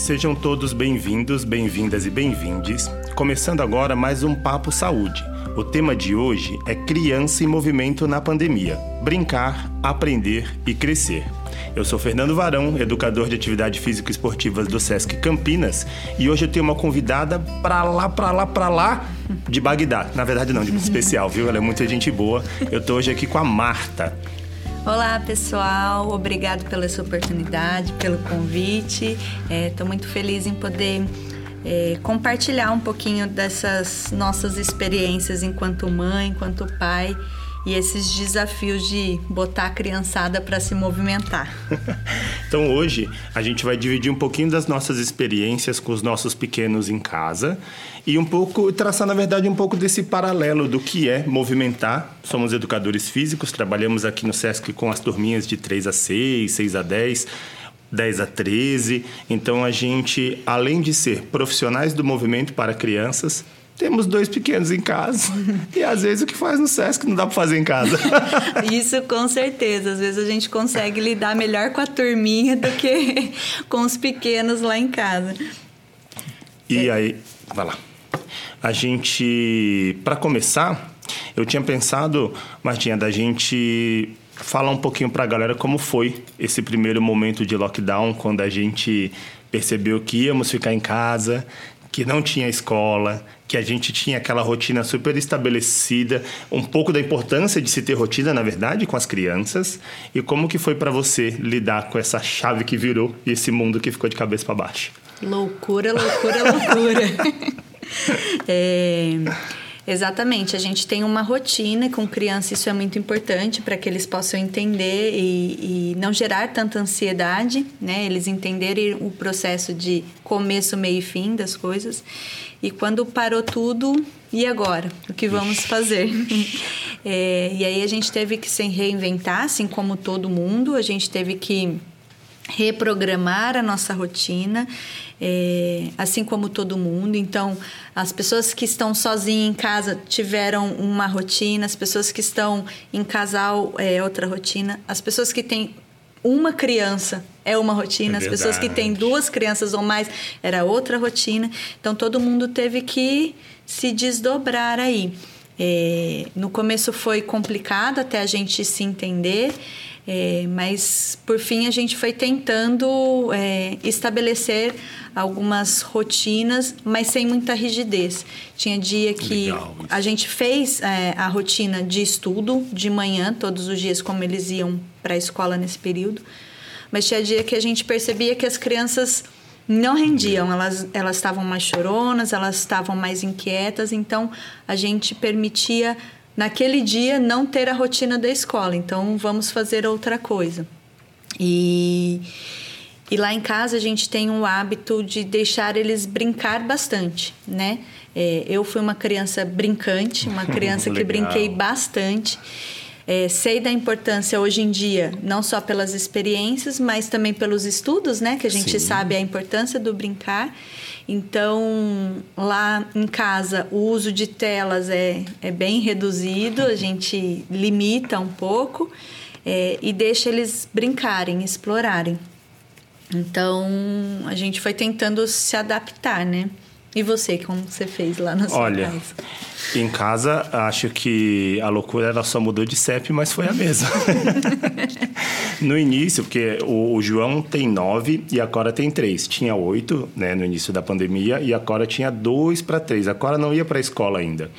Sejam todos bem-vindos, bem-vindas e bem-vindes. Começando agora mais um Papo Saúde. O tema de hoje é Criança em Movimento na Pandemia: Brincar, Aprender e Crescer. Eu sou Fernando Varão, educador de atividade física esportivas do SESC Campinas, e hoje eu tenho uma convidada pra lá, pra lá, pra lá de Bagdá. Na verdade não, de especial, viu? Ela é muita gente boa. Eu tô hoje aqui com a Marta. Olá, pessoal. Obrigado pela sua oportunidade, pelo convite. Estou é, muito feliz em poder é, compartilhar um pouquinho dessas nossas experiências enquanto mãe, enquanto pai e esses desafios de botar a criançada para se movimentar. então hoje a gente vai dividir um pouquinho das nossas experiências com os nossos pequenos em casa e um pouco traçar na verdade um pouco desse paralelo do que é movimentar. Somos educadores físicos, trabalhamos aqui no SESC com as turminhas de 3 a 6, 6 a 10 10 a 13. Então a gente, além de ser profissionais do movimento para crianças, temos dois pequenos em casa. e às vezes o que faz no SESC não dá para fazer em casa. Isso com certeza. Às vezes a gente consegue lidar melhor com a turminha do que com os pequenos lá em casa. E aí, vai lá. A gente, para começar, eu tinha pensado, Martinha, da gente falar um pouquinho para a galera como foi esse primeiro momento de lockdown, quando a gente percebeu que íamos ficar em casa, que não tinha escola, que a gente tinha aquela rotina super estabelecida, um pouco da importância de se ter rotina, na verdade, com as crianças, e como que foi para você lidar com essa chave que virou e esse mundo que ficou de cabeça para baixo? Loucura, loucura, loucura. é... Exatamente, a gente tem uma rotina com criança, isso é muito importante para que eles possam entender e, e, não gerar tanta ansiedade, né? Eles entenderem o processo de começo, meio e fim das coisas. E quando parou tudo, e agora? O que vamos fazer? é, e aí a gente teve que se reinventar, assim como todo mundo, a gente teve que reprogramar a nossa rotina, é, assim como todo mundo. Então, as pessoas que estão sozinhas em casa tiveram uma rotina, as pessoas que estão em casal é outra rotina, as pessoas que têm uma criança é uma rotina, é as pessoas que têm duas crianças ou mais era outra rotina. Então, todo mundo teve que se desdobrar aí. É, no começo foi complicado até a gente se entender. É, mas por fim a gente foi tentando é, estabelecer algumas rotinas, mas sem muita rigidez. Tinha dia que a gente fez é, a rotina de estudo de manhã, todos os dias, como eles iam para a escola nesse período, mas tinha dia que a gente percebia que as crianças não rendiam, elas elas estavam mais choronas, elas estavam mais inquietas, então a gente permitia naquele dia não ter a rotina da escola, então vamos fazer outra coisa. E, e lá em casa a gente tem o hábito de deixar eles brincar bastante, né? É, eu fui uma criança brincante, uma criança que brinquei bastante. É, sei da importância hoje em dia, não só pelas experiências, mas também pelos estudos, né? Que a gente Sim. sabe a importância do brincar. Então, lá em casa, o uso de telas é, é bem reduzido, a gente limita um pouco é, e deixa eles brincarem, explorarem. Então, a gente foi tentando se adaptar, né? E você, como você fez lá na sua Olha, casa? em casa, acho que a loucura ela só mudou de CEP, mas foi a mesma. no início, porque o, o, João tem nove e a Cora tem três. Tinha oito, né, no início da pandemia, e a Cora tinha dois para três. A Cora não ia para a escola ainda.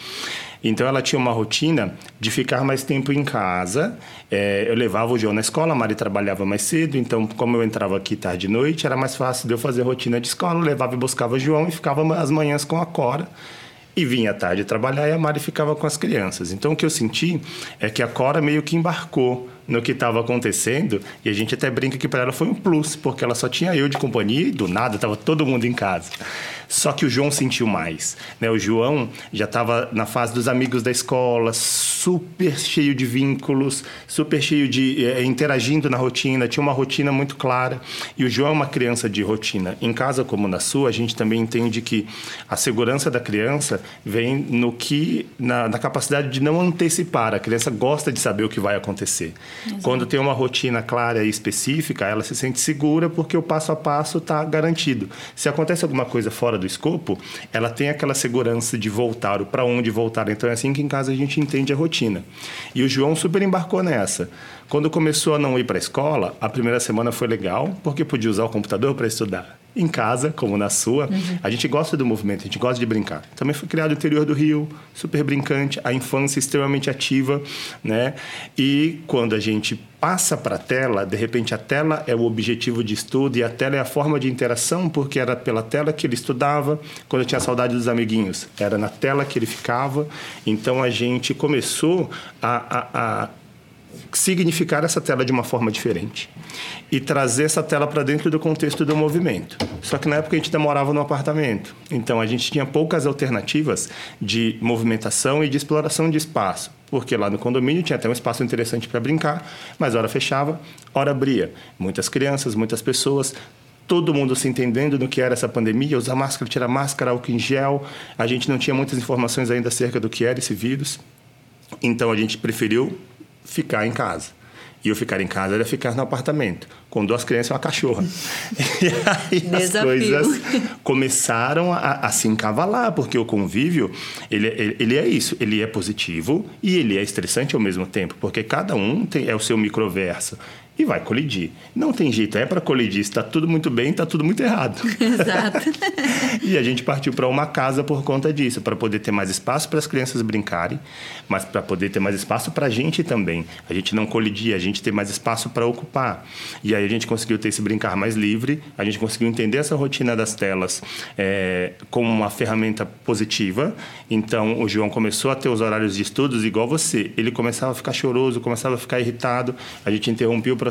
Então ela tinha uma rotina de ficar mais tempo em casa. É, eu levava o João na escola, a Mari trabalhava mais cedo, então como eu entrava aqui tarde e noite, era mais fácil de eu fazer rotina de escola. Eu levava e buscava o João e ficava as manhãs com a Cora. E vinha à tarde trabalhar e a Mari ficava com as crianças. Então o que eu senti é que a Cora meio que embarcou no que estava acontecendo e a gente até brinca que para ela foi um plus, porque ela só tinha eu de companhia e do nada estava todo mundo em casa. Só que o João sentiu mais. Né? O João já estava na fase dos amigos da escola, super cheio de vínculos, super cheio de. É, interagindo na rotina, tinha uma rotina muito clara. E o João é uma criança de rotina. Em casa, como na sua, a gente também entende que a segurança da criança vem no que. na, na capacidade de não antecipar. A criança gosta de saber o que vai acontecer. Exato. Quando tem uma rotina clara e específica, ela se sente segura porque o passo a passo está garantido. Se acontece alguma coisa fora do escopo, ela tem aquela segurança de voltar, para onde voltar. Então é assim que em casa a gente entende a rotina. E o João super embarcou nessa. Quando começou a não ir para a escola, a primeira semana foi legal, porque podia usar o computador para estudar. Em casa, como na sua, uhum. a gente gosta do movimento, a gente gosta de brincar. Também foi criado no interior do Rio, super brincante, a infância extremamente ativa, né? E quando a gente passa para a tela, de repente a tela é o objetivo de estudo e a tela é a forma de interação, porque era pela tela que ele estudava, quando tinha saudade dos amiguinhos, era na tela que ele ficava. Então a gente começou a, a, a significar essa tela de uma forma diferente e trazer essa tela para dentro do contexto do movimento. Só que na época a gente demorava no apartamento, então a gente tinha poucas alternativas de movimentação e de exploração de espaço, porque lá no condomínio tinha até um espaço interessante para brincar, mas hora fechava, hora abria. Muitas crianças, muitas pessoas, todo mundo se entendendo no que era essa pandemia, usar máscara, tirar máscara, álcool em gel. A gente não tinha muitas informações ainda acerca do que era esse vírus. Então a gente preferiu ficar em casa. E eu ficar em casa era ficar no apartamento, com duas crianças e uma cachorra. e aí Desafio. as coisas começaram a, a, se encavalar, porque o convívio, ele, ele, ele, é isso, ele é positivo e ele é estressante ao mesmo tempo, porque cada um tem, é o seu microverso e vai colidir. Não tem jeito, é para colidir. Está tudo muito bem, está tudo muito errado. Exato. e a gente partiu para uma casa por conta disso, para poder ter mais espaço para as crianças brincarem, mas para poder ter mais espaço para a gente também. A gente não colidir, a gente ter mais espaço para ocupar. E aí a gente conseguiu ter esse brincar mais livre, a gente conseguiu entender essa rotina das telas é, como uma ferramenta positiva. Então o João começou a ter os horários de estudos igual você. Ele começava a ficar choroso, começava a ficar irritado, a gente interrompeu o processo.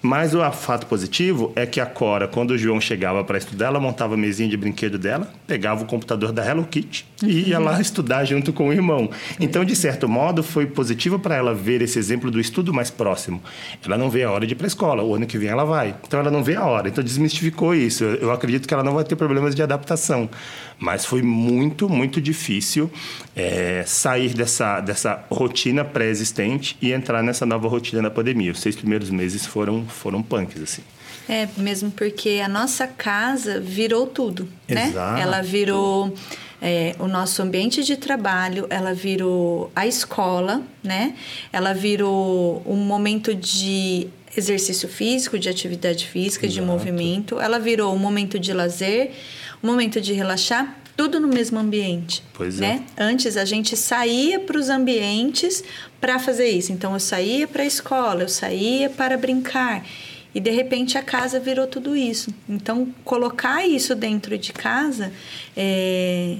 Mas o fato positivo é que a Cora, quando o João chegava para estudar, ela montava a mesinha de brinquedo dela, pegava o computador da Hello Kitty e ia lá estudar junto com o irmão. Então, de certo modo, foi positivo para ela ver esse exemplo do estudo mais próximo. Ela não vê a hora de ir para a escola, o ano que vem ela vai. Então, ela não vê a hora. Então, desmistificou isso. Eu acredito que ela não vai ter problemas de adaptação. Mas foi muito, muito difícil é, sair dessa, dessa rotina pré-existente e entrar nessa nova rotina da pandemia. Os seis primeiros meses foram foram punks, assim. É, mesmo porque a nossa casa virou tudo, né? Exato. Ela virou é, o nosso ambiente de trabalho, ela virou a escola, né? Ela virou um momento de exercício físico, de atividade física, Exato. de movimento. Ela virou um momento de lazer, um momento de relaxar, tudo no mesmo ambiente. Pois né? é. Antes a gente saía para os ambientes para fazer isso. Então eu saía para a escola, eu saía para brincar. E de repente a casa virou tudo isso. Então colocar isso dentro de casa é,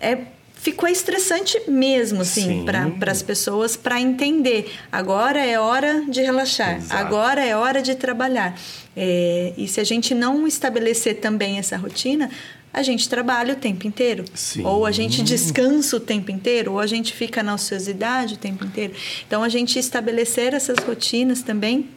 é ficou estressante mesmo, assim, para as pessoas para entender. Agora é hora de relaxar, Exato. agora é hora de trabalhar. É, e se a gente não estabelecer também essa rotina, a gente trabalha o tempo inteiro. Sim. Ou a gente descansa o tempo inteiro, ou a gente fica na ociosidade o tempo inteiro. Então, a gente estabelecer essas rotinas também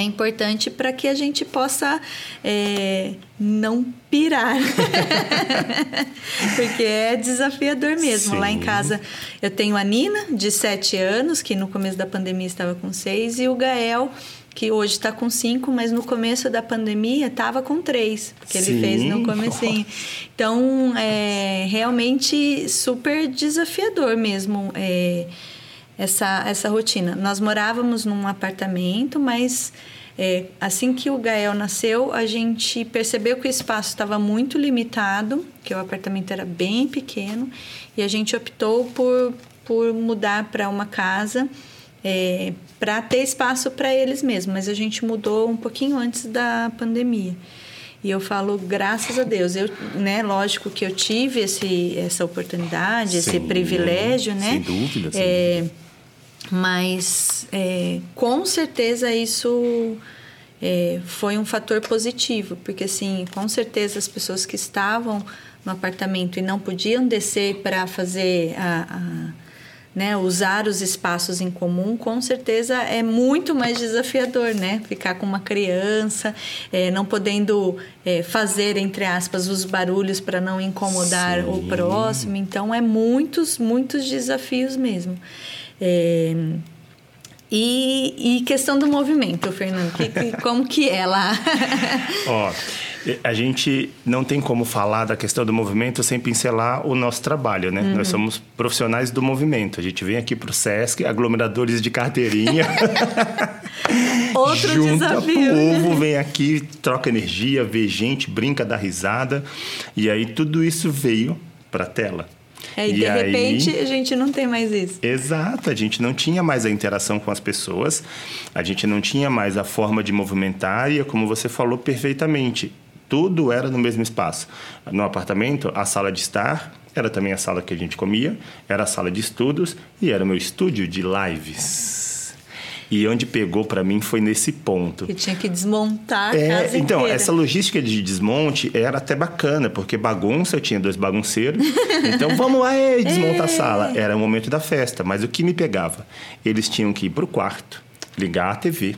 é importante para que a gente possa é, não pirar. Porque é desafiador mesmo. Sim. Lá em casa eu tenho a Nina, de 7 anos, que no começo da pandemia estava com 6, e o Gael, que hoje está com cinco, mas no começo da pandemia estava com três, porque Sim. ele fez no comecinho. Então, é realmente super desafiador mesmo é, essa, essa rotina. Nós morávamos num apartamento, mas é, assim que o Gael nasceu, a gente percebeu que o espaço estava muito limitado, que o apartamento era bem pequeno, e a gente optou por, por mudar para uma casa é, para ter espaço para eles mesmos. Mas a gente mudou um pouquinho antes da pandemia. E eu falo, graças a Deus. Eu, né, lógico que eu tive esse, essa oportunidade, Sim, esse privilégio, né? Sem dúvida. Sem é, dúvida. Mas é, com certeza isso é, foi um fator positivo, porque assim, com certeza as pessoas que estavam no apartamento e não podiam descer para fazer a, a né, usar os espaços em comum, com certeza é muito mais desafiador, né? Ficar com uma criança, é, não podendo é, fazer, entre aspas, os barulhos para não incomodar Sim. o próximo. Então, é muitos, muitos desafios mesmo. É, E, e questão do movimento, Fernando, que, que, como que é lá? Ó, a gente não tem como falar da questão do movimento sem pincelar o nosso trabalho, né? Uhum. Nós somos profissionais do movimento. A gente vem aqui para o SESC, aglomeradores de carteirinha. Outro Junta desafio. povo, vem aqui, troca energia, vê gente, brinca, dá risada. E aí tudo isso veio para a tela. É, e, de aí, repente a gente não tem mais isso. Exato, a gente não tinha mais a interação com as pessoas, a gente não tinha mais a forma de movimentar e, como você falou perfeitamente, tudo era no mesmo espaço. No apartamento, a sala de estar era também a sala que a gente comia, era a sala de estudos e era o meu estúdio de lives. E onde pegou para mim foi nesse ponto. Que tinha que desmontar a é, casa Então, inteira. essa logística de desmonte era até bacana, porque bagunça, eu tinha dois bagunceiros. então, vamos lá, e desmonta a sala. Era o momento da festa. Mas o que me pegava? Eles tinham que ir para o quarto, ligar a TV,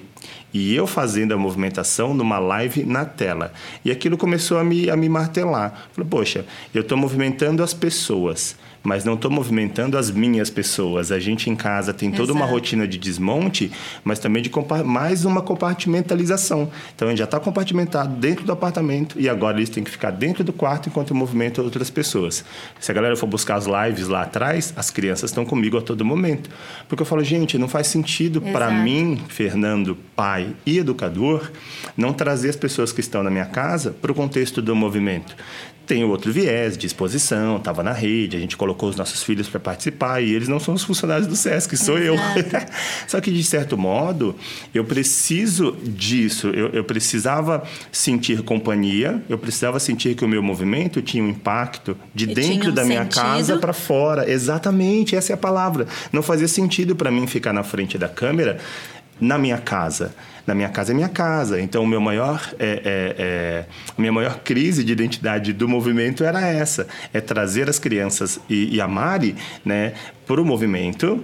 e eu fazendo a movimentação numa live na tela. E aquilo começou a me, a me martelar. Falei, poxa, eu estou movimentando as pessoas mas não estou movimentando as minhas pessoas. A gente em casa tem toda Exato. uma rotina de desmonte, mas também de mais uma compartimentalização. Então a gente já está compartimentado dentro do apartamento e agora eles têm que ficar dentro do quarto enquanto eu movimento outras pessoas. Se a galera for buscar as lives lá atrás, as crianças estão comigo a todo momento. Porque eu falo, gente, não faz sentido para mim, Fernando, pai e educador, não trazer as pessoas que estão na minha casa para o contexto do movimento tem outro viés de exposição, estava na rede, a gente colocou os nossos filhos para participar e eles não são os funcionários do SESC, sou Exato. eu. Só que, de certo modo, eu preciso disso, eu, eu, precisava sentir companhia, eu precisava sentir que o meu movimento tinha um impacto de e dentro um da minha sentido. casa para fora. Exatamente, essa é a palavra. Não fazia sentido para mim ficar na frente da câmera na minha casa na minha casa é minha casa. Então, meu maior, é, é, é, a minha maior crise de identidade do movimento era essa: é trazer as crianças e, e a Mari né, para o movimento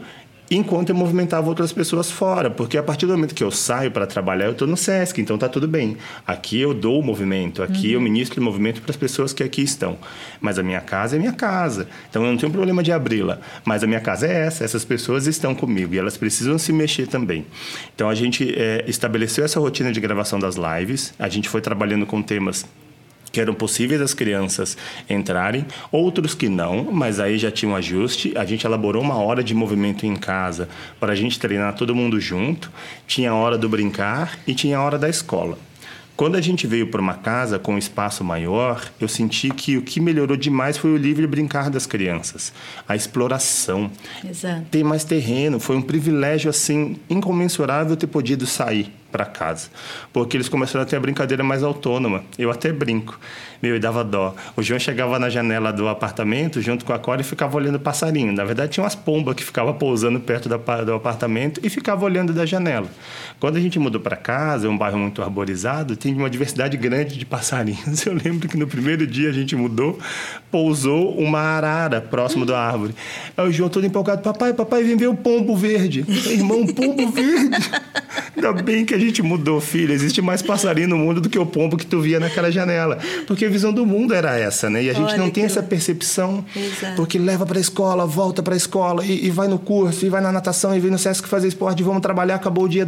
enquanto eu movimentava outras pessoas fora, porque a partir do momento que eu saio para trabalhar, eu estou no SESC, então tá tudo bem. Aqui eu dou o movimento, aqui uhum. eu ministro o movimento para as pessoas que aqui estão. Mas a minha casa é minha casa, então eu não tenho problema de abri-la. Mas a minha casa é essa, essas pessoas estão comigo e elas precisam se mexer também. Então a gente é, estabeleceu essa rotina de gravação das lives, a gente foi trabalhando com temas que eram possíveis as crianças entrarem, outros que não, mas aí já tinha um ajuste. A gente elaborou uma hora de movimento em casa para a gente treinar todo mundo junto. Tinha a hora do brincar e tinha a hora da escola. Quando a gente veio para uma casa com um espaço maior, eu senti que o que melhorou demais foi o livre brincar das crianças, a exploração. Exato. Ter mais terreno, foi um privilégio assim incomensurável ter podido sair para casa. Porque eles começaram a ter a brincadeira mais autônoma. Eu até brinco. Meu, e dava dó. O João chegava na janela do apartamento junto com a Cora e ficava olhando passarinho. Na verdade, tinha umas pombas que ficavam pousando perto do apartamento e ficava olhando da janela. Quando a gente mudou para casa, é um bairro muito arborizado, tem uma diversidade grande de passarinhos. Eu lembro que no primeiro dia a gente mudou, pousou uma arara próximo da árvore. Aí o João todo empolgado, papai, papai, vem ver o pombo verde. Irmão, pombo verde. Ainda bem que a gente mudou, filho. Existe mais passarinho no mundo do que o pombo que tu via naquela janela. Porque a visão do mundo era essa, né? E a gente Olha não tem essa percepção. Exato. Porque leva para a escola, volta para a escola, e, e, vai no curso, e vai na natação, e vem no SESC fazer esporte, vamos trabalhar, acabou o dia.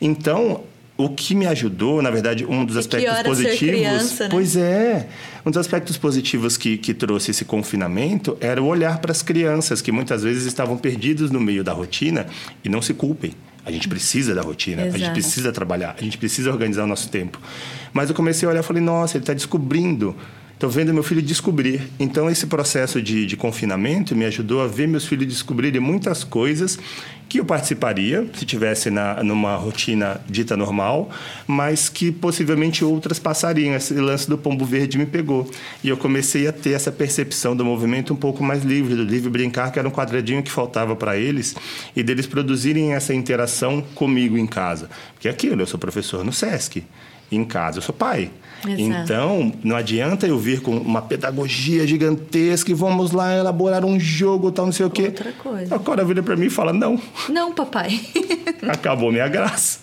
Então, o que me ajudou, na verdade, um dos aspectos positivos. Criança, né? Pois é. Um dos aspectos positivos que, que trouxe esse confinamento era o olhar para as crianças, que muitas vezes estavam perdidos no meio da rotina e não se culpem. A gente precisa da rotina, Exato. a gente precisa trabalhar, a gente precisa organizar o nosso tempo. Mas eu comecei a olhar e falei, nossa, ele está descobrindo Estou vendo meu filho descobrir. Então, esse processo de, de, confinamento me ajudou a ver meus filhos descobrirem muitas coisas que eu participaria se tivesse na, numa rotina dita normal, mas que possivelmente outras passariam. Esse lance do pombo verde me pegou. E eu comecei a ter essa percepção do movimento um pouco mais livre, do livre brincar, que era um quadradinho que faltava para eles, e deles produzirem essa interação comigo em casa. Porque é aquilo, eu sou professor no SESC. Em casa, eu sou pai. Exato. Então, não adianta eu vir com uma pedagogia gigantesca e vamos lá elaborar um jogo, tal, não sei o quê. Outra coisa. A Cora vira para mim e fala: Não. Não, papai. Acabou minha graça.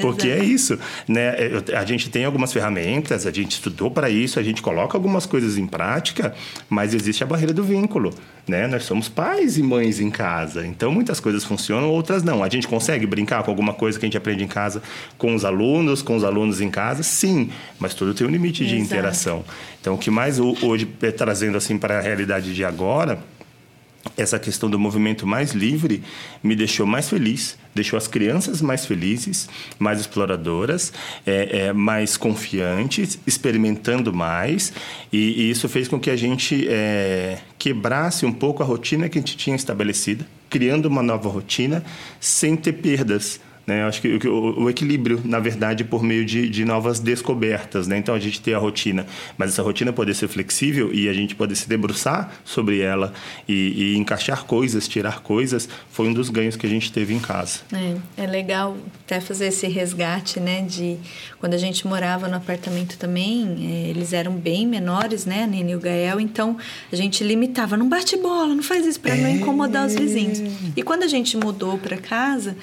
Porque é isso, né? A gente tem algumas ferramentas, a gente estudou para isso, a gente coloca algumas coisas em prática, mas existe a barreira do vínculo, né? Nós somos pais e mães em casa, então muitas coisas funcionam, outras não. A gente consegue brincar com alguma coisa que a gente aprende em casa com os alunos, com os alunos em casa, sim, mas tudo tem um limite de Exato. interação. Então, o que mais hoje é trazendo assim para a realidade de agora essa questão do movimento mais livre me deixou mais feliz, deixou as crianças mais felizes, mais exploradoras, é, é, mais confiantes, experimentando mais, e, e, isso fez com que a gente é, quebrasse um pouco a rotina que a gente tinha estabelecida, criando uma nova rotina sem ter perdas né? Acho que o, o, equilíbrio, na verdade, por meio de, de novas descobertas. Né? Então, a gente tem a rotina, mas essa rotina poder ser flexível e a gente poder se debruçar sobre ela e, e encaixar coisas, tirar coisas, foi um dos ganhos que a gente teve em casa. É, é legal até fazer esse resgate, né? De quando a gente morava no apartamento também, é, eles eram bem menores, né? Nene e o Gael, então a gente limitava, não bate bola, não faz isso para é... não incomodar os vizinhos. E quando a gente mudou para casa,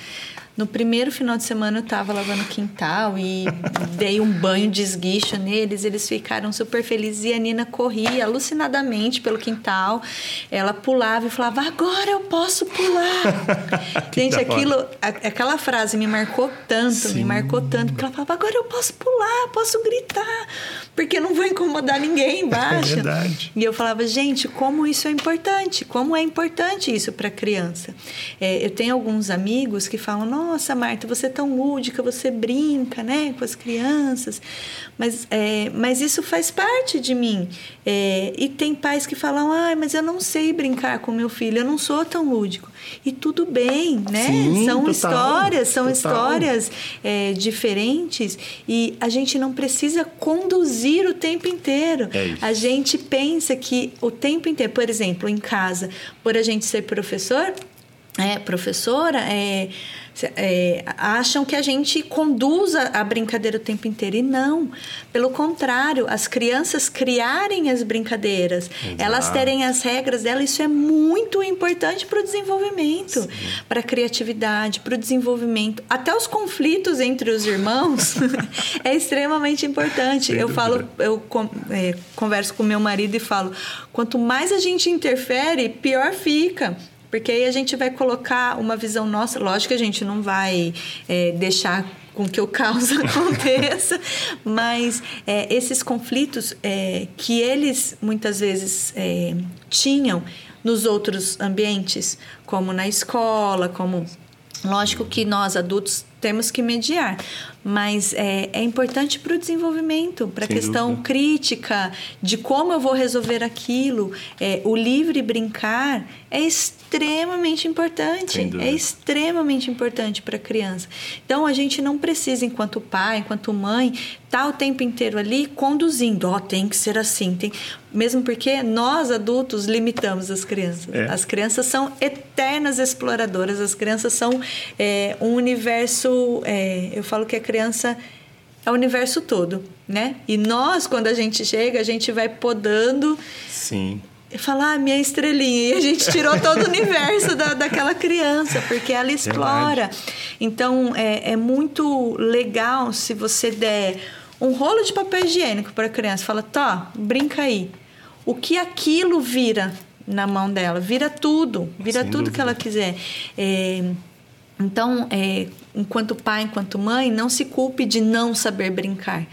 no primeiro final de semana eu estava lavando o quintal e dei um banho de esguicho neles, eles ficaram super felizes e a Nina corria alucinadamente pelo quintal. Ela pulava e falava: "Agora eu posso pular". Gente, aquilo, aquela frase me marcou tanto, Sim. me marcou tanto, porque ela falava: "Agora eu posso pular, posso gritar, porque não vou incomodar ninguém embaixo". É verdade. E eu falava: "Gente, como isso é importante? Como é importante isso para criança?". É, eu tenho alguns amigos que falam: nossa, Marta, você é tão lúdica, você brinca, né, com as crianças, mas, é, mas isso faz parte de mim. É, e tem pais que falam, ah, mas eu não sei brincar com meu filho, eu não sou tão lúdico. E tudo bem, né? Sim, são total, histórias, são total. histórias é, diferentes e a gente não precisa conduzir o tempo inteiro. É a gente pensa que o tempo inteiro, por exemplo, em casa, por a gente ser professor, é, professora, é, é, acham que a gente conduza a brincadeira o tempo inteiro. E não. Pelo contrário, as crianças criarem as brincadeiras, Exato. elas terem as regras delas, isso é muito importante para o desenvolvimento, para a criatividade, para o desenvolvimento. Até os conflitos entre os irmãos é extremamente importante. Eu falo, eu é, converso com meu marido e falo: quanto mais a gente interfere, pior fica. Porque aí a gente vai colocar uma visão nossa, lógico que a gente não vai é, deixar com que o caos aconteça, mas é, esses conflitos é, que eles muitas vezes é, tinham nos outros ambientes, como na escola, como lógico que nós adultos temos que mediar, mas é, é importante para o desenvolvimento, para a questão dúvida. crítica de como eu vou resolver aquilo. É, o livre brincar é extremamente importante, é extremamente importante para a criança. Então a gente não precisa, enquanto pai, enquanto mãe, estar tá o tempo inteiro ali conduzindo. Ó, oh, tem que ser assim, tem. Mesmo porque nós adultos limitamos as crianças. É. As crianças são eternas exploradoras. As crianças são é, um universo. É, eu falo que a criança é o universo todo, né? E nós, quando a gente chega, a gente vai podando. Sim. E falar, ah, minha estrelinha. E a gente tirou todo o universo da, daquela criança, porque ela explora. Verdade. Então, é, é muito legal se você der um rolo de papel higiênico para a criança. Fala, tá, brinca aí. O que aquilo vira na mão dela? Vira tudo. Vira Sem tudo dúvida. que ela quiser. É, então, é, enquanto pai, enquanto mãe, não se culpe de não saber brincar.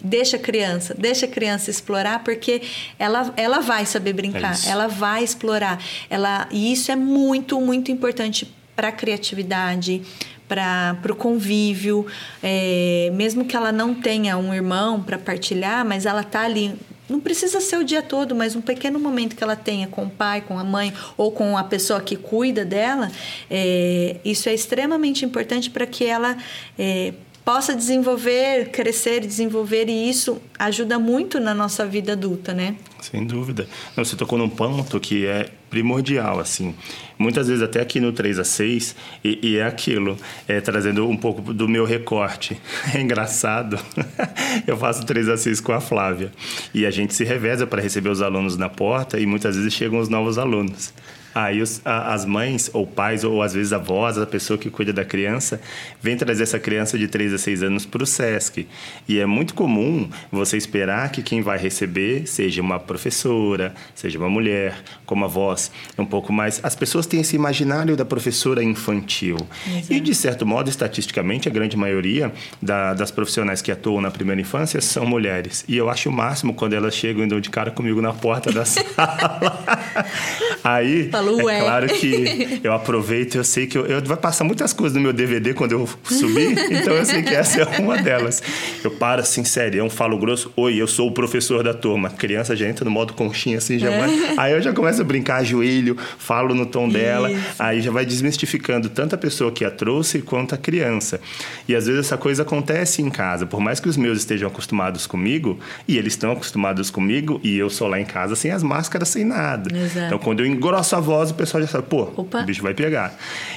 Deixa a criança, deixa a criança explorar, porque ela, ela vai saber brincar, é ela vai explorar. Ela, e isso é muito, muito importante para a criatividade, para o convívio, é, mesmo que ela não tenha um irmão para partilhar, mas ela tá ali não precisa ser o dia todo, mas um pequeno momento que ela tenha com o pai, com a mãe ou com a pessoa que cuida dela, é, isso é extremamente importante para que ela é, possa desenvolver, crescer, desenvolver e isso ajuda muito na nossa vida adulta, né? Sem dúvida. Você tocou num ponto que é primordial, assim. muitas vezes até aqui no 3 a 6, e, e é aquilo, é, trazendo um pouco do meu recorte. É engraçado, eu faço 3 a 6 com a Flávia, e a gente se reveza para receber os alunos na porta, e muitas vezes chegam os novos alunos. Aí os, a, as mães, ou pais, ou às vezes avós, a pessoa que cuida da criança, vem trazer essa criança de 3 a 6 anos para o SESC. E é muito comum você esperar que quem vai receber seja uma professora, seja uma mulher, como a voz. É um pouco mais. As pessoas têm esse imaginário da professora infantil. Exato. E, de certo modo, estatisticamente, a grande maioria da, das profissionais que atuam na primeira infância são mulheres. E eu acho o máximo quando elas chegam e dão de cara comigo na porta da sala. Aí Falou, é claro que eu aproveito, eu sei que eu, eu vai passar muitas coisas no meu DVD quando eu subir, então eu sei que essa é uma delas. Eu paro assim, sério, eu falo grosso, oi, eu sou o professor da turma. Criança já entra no modo conchinha assim, já é. vai. Aí eu já começo a brincar, ajoelho, falo no tom dela, Isso. aí já vai desmistificando tanto a pessoa que a trouxe quanto a criança. E às vezes essa coisa acontece em casa, por mais que os meus estejam acostumados comigo, e eles estão acostumados comigo, e eu sou lá em casa sem as máscaras, sem nada. Exato. Então quando eu engrosso a voz, voz, o pessoal já sabe, pô, Opa. o bicho vai pegar.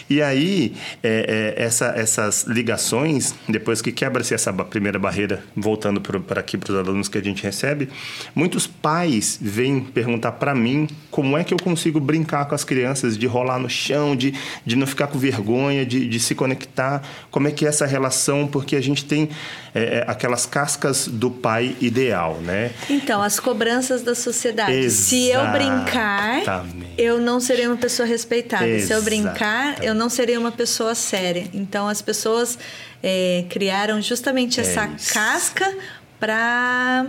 E aí, é, é, essa, essas ligações, depois que quebra-se essa primeira barreira, voltando para aqui para os alunos que a gente recebe, muitos pais vêm perguntar para mim como é que eu consigo brincar com as crianças, de rolar no chão, de, de não ficar com vergonha, de, de se conectar, como é que é essa relação, porque a gente tem é, é aquelas cascas do pai ideal, né? Então, as cobranças da sociedade. Exatamente. Se eu brincar, eu não serei uma pessoa respeitada. Se eu brincar, eu não serei uma pessoa séria. Então, as pessoas é, criaram justamente é essa isso. casca para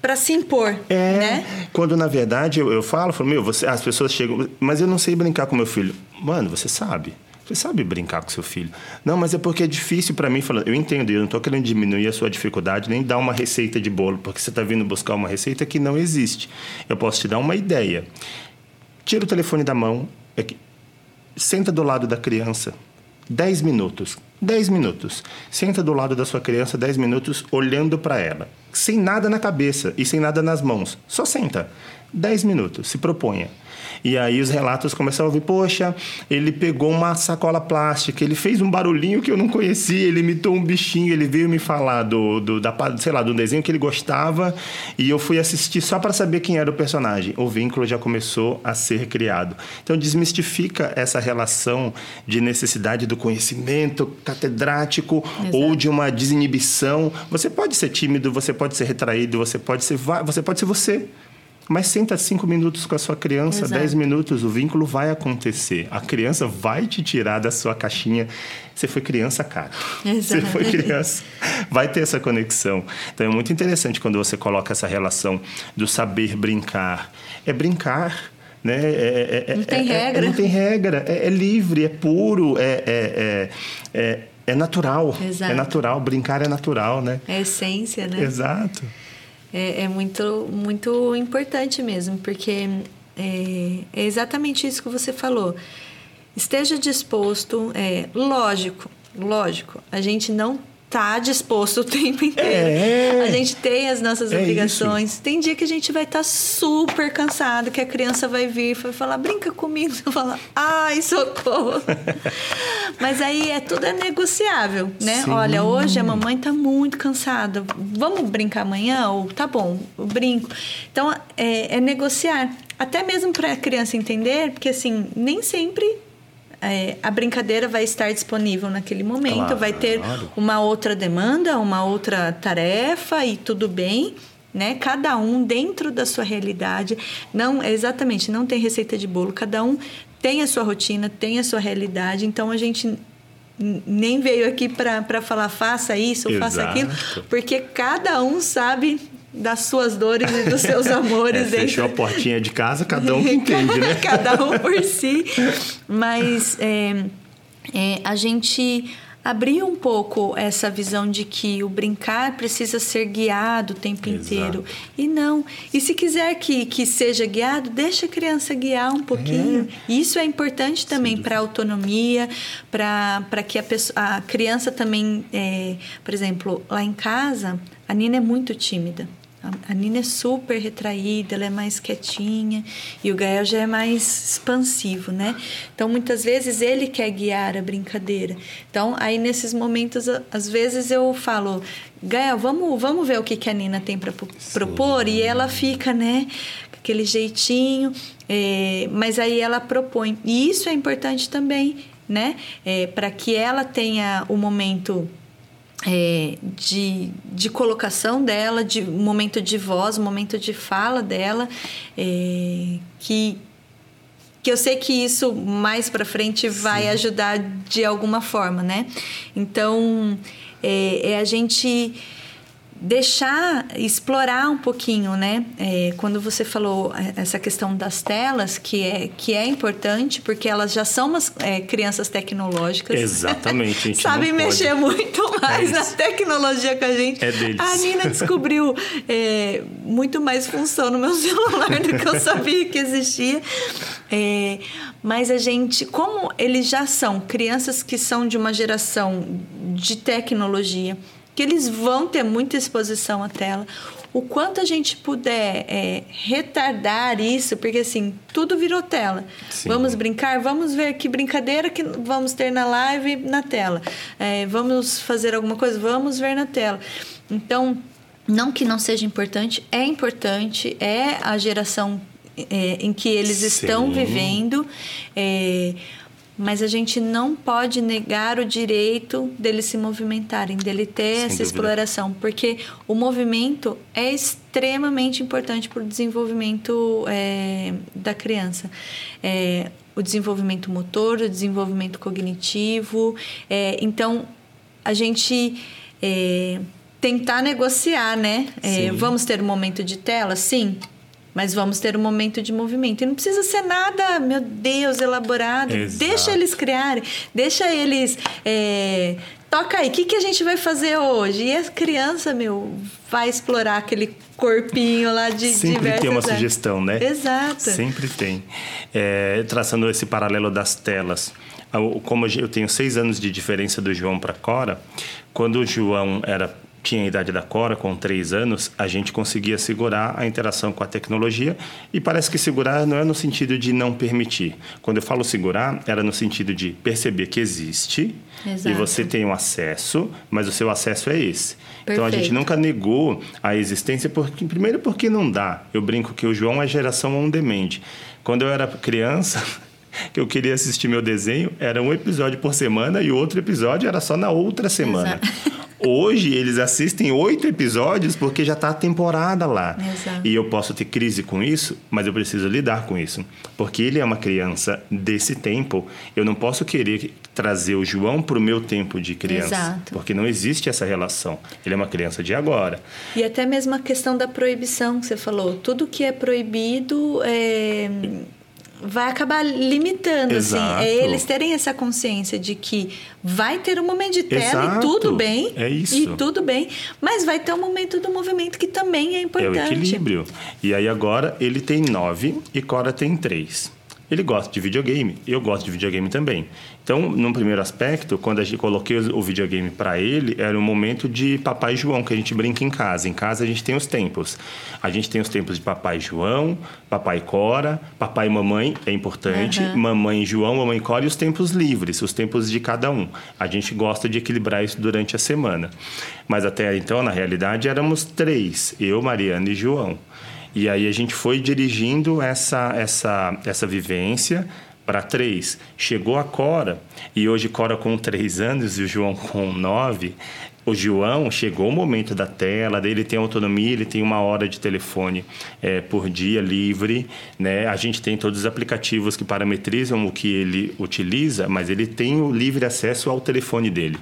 para se impor, é, né? Quando na verdade eu, eu falo, falo, meu, você, as pessoas chegam, mas eu não sei brincar com meu filho. Mano, você sabe. Você sabe brincar com seu filho. Não, mas é porque é difícil para mim falar. Eu entendo, eu não estou querendo diminuir a sua dificuldade, nem dar uma receita de bolo, porque você está vindo buscar uma receita que não existe. Eu posso te dar uma ideia. Tira o telefone da mão, é senta do lado da criança, 10 minutos. 10 minutos. Senta do lado da sua criança 10 minutos olhando para ela, sem nada na cabeça e sem nada nas mãos. Só senta. 10 minutos, se proponha. E aí os relatos começam a ouvir, poxa, ele pegou uma sacola plástica, ele fez um barulhinho que eu não conhecia, ele imitou um bichinho, ele veio me falar do, do da, sei lá, do desenho que ele gostava e eu fui assistir só para saber quem era o personagem. O vínculo já começou a ser criado. Então desmistifica essa relação de necessidade do conhecimento catedrático Exato. ou de uma desinibição. Você pode ser tímido, você pode ser retraído, você pode ser você pode ser você. Mas senta cinco minutos com a sua criança, Exato. dez minutos, o vínculo vai acontecer. A criança vai te tirar da sua caixinha. Você foi criança, cara. Exato. Você foi criança. Vai ter essa conexão. Então é muito interessante quando você coloca essa relação do saber brincar. É brincar. Né? É, é, é, não tem regra. não tem regra. É, livre, é puro, é, é, é natural. Exato. É natural. Brincar é natural, né? É essência, né? Exato é, é muito, muito importante mesmo, porque é, é, exatamente isso que você falou. Esteja disposto, é, lógico, lógico, a gente não tá disposto o tempo inteiro. É, a gente tem as nossas é obrigações. Isso. Tem dia que a gente vai estar tá super cansado, que a criança vai vir e vai falar, brinca comigo. Você fala, ai, socorro. Mas aí é tudo é negociável, né? Sim. Olha, hoje a mamãe tá muito cansada. Vamos brincar amanhã? Ou tá bom, eu brinco. Então é, é negociar. Até mesmo para a criança entender, porque assim, nem sempre é, a brincadeira vai estar disponível naquele momento, claro, vai ter uma outra demanda, uma outra tarefa e tudo bem. Né? Cada um dentro da sua realidade, não exatamente, não tem receita de bolo. Cada um tem a sua rotina, tem a sua realidade. Então a gente nem veio aqui para falar faça isso ou faça aquilo, porque cada um sabe das suas dores e dos seus amores. É, fechou a portinha de casa, cada um que entende, né? cada um por si. Mas é, é, a gente abrir um pouco essa visão de que o brincar precisa ser guiado o tempo Exato. inteiro. E não. E se quiser que, que seja guiado, deixa a criança guiar um pouquinho. É. Isso é importante também para a autonomia, para que a, pessoa, a criança também, é, por exemplo, lá em casa, a Nina é muito tímida. A Nina é super retraída, ela é mais quietinha e o Gael já é mais expansivo, né? Então muitas vezes ele quer guiar a brincadeira. Então aí nesses momentos às vezes eu falo, Gael, vamos, vamos ver o que, que a Nina tem para propor e ela fica, né? Aquele jeitinho, é, mas aí ela propõe. E isso é importante também, né? É, para que ela tenha o momento é, de, de colocação dela, de momento de voz, momento de fala dela, é, que, que eu sei que isso mais para frente vai Sim. ajudar de alguma forma, né? Então, é, é a gente deixar explorar um pouquinho, né? É, quando você falou é, essa questão das telas, que é que é importante porque elas já são umas é, crianças tecnológicas. Exatamente. Sabem mexer muito mais é na tecnologia que a gente. É deles. A Nina descobriu é, muito mais função no meu celular do que eu sabia que existia. É, mas a gente, como eles já são crianças que são de uma geração de tecnologia que eles vão ter muita exposição à tela. O quanto a gente puder é, retardar isso, porque assim, tudo virou tela. Sim. Vamos brincar, vamos ver que brincadeira que vamos ter na live na tela. É, vamos fazer alguma coisa, vamos ver na tela. Então, não que não seja importante, é importante, é a geração é, em que eles Sim. estão vivendo. É, mas a gente não pode negar o direito deles se movimentarem, dele ter Sem essa dúvida. exploração, porque o movimento é extremamente importante para o desenvolvimento é, da criança. É, o desenvolvimento motor, o desenvolvimento cognitivo. É, então, a gente tentar negociar, né? Vamos ter um momento de tela? Sim mas vamos ter um momento de movimento. E não precisa ser nada, meu Deus, elaborado. Exato. Deixa eles criarem, deixa eles. É, toca aí, o que, que a gente vai fazer hoje? E a criança, meu, vai explorar aquele corpinho lá de Sempre tem uma áreas. sugestão, né? Exato. Sempre tem. É, traçando esse paralelo das telas. Como eu tenho seis anos de diferença do João para Cora, quando o João era tinha a idade da Cora, com três anos, a gente conseguia segurar a interação com a tecnologia e parece que segurar não é no sentido de não permitir. Quando eu falo segurar, era no sentido de perceber que existe Exato. e você tem um acesso, mas o seu acesso é esse. Perfeito. Então a gente nunca negou a existência, porque, primeiro porque não dá. Eu brinco que o João é geração on demand. Quando eu era criança, que eu queria assistir meu desenho, era um episódio por semana e outro episódio era só na outra semana. Exato. Hoje eles assistem oito episódios porque já está a temporada lá. Exato. E eu posso ter crise com isso, mas eu preciso lidar com isso. Porque ele é uma criança desse tempo. Eu não posso querer trazer o João para o meu tempo de criança. Exato. Porque não existe essa relação. Ele é uma criança de agora. E até mesmo a questão da proibição que você falou. Tudo que é proibido é vai acabar limitando, Exato. assim. É eles terem essa consciência de que vai ter um momento de tela Exato. e tudo bem. É isso. E tudo bem. Mas vai ter um momento do movimento que também é importante. É o equilíbrio. E aí agora ele tem nove e Cora tem três. Ele gosta de videogame, eu gosto de videogame também. Então, num primeiro aspecto, quando a gente coloquei o videogame para ele, era um momento de Papai João, que a gente brinca em casa. Em casa a gente tem os tempos. A gente tem os tempos de Papai João, Papai Cora, Papai e Mamãe, é importante, uhum. Mamãe João, Mamãe Cora e os tempos livres, os tempos de cada um. A gente gosta de equilibrar isso durante a semana. Mas até então, na realidade, éramos três: eu, Mariana e João. E aí a gente foi dirigindo essa, essa, essa vivência para três. Chegou a Cora, e hoje Cora com três anos e o João com nove. O João chegou o momento da tela, dele tem autonomia, ele tem uma hora de telefone é, por dia livre. Né? A gente tem todos os aplicativos que parametrizam o que ele utiliza, mas ele tem o livre acesso ao telefone dele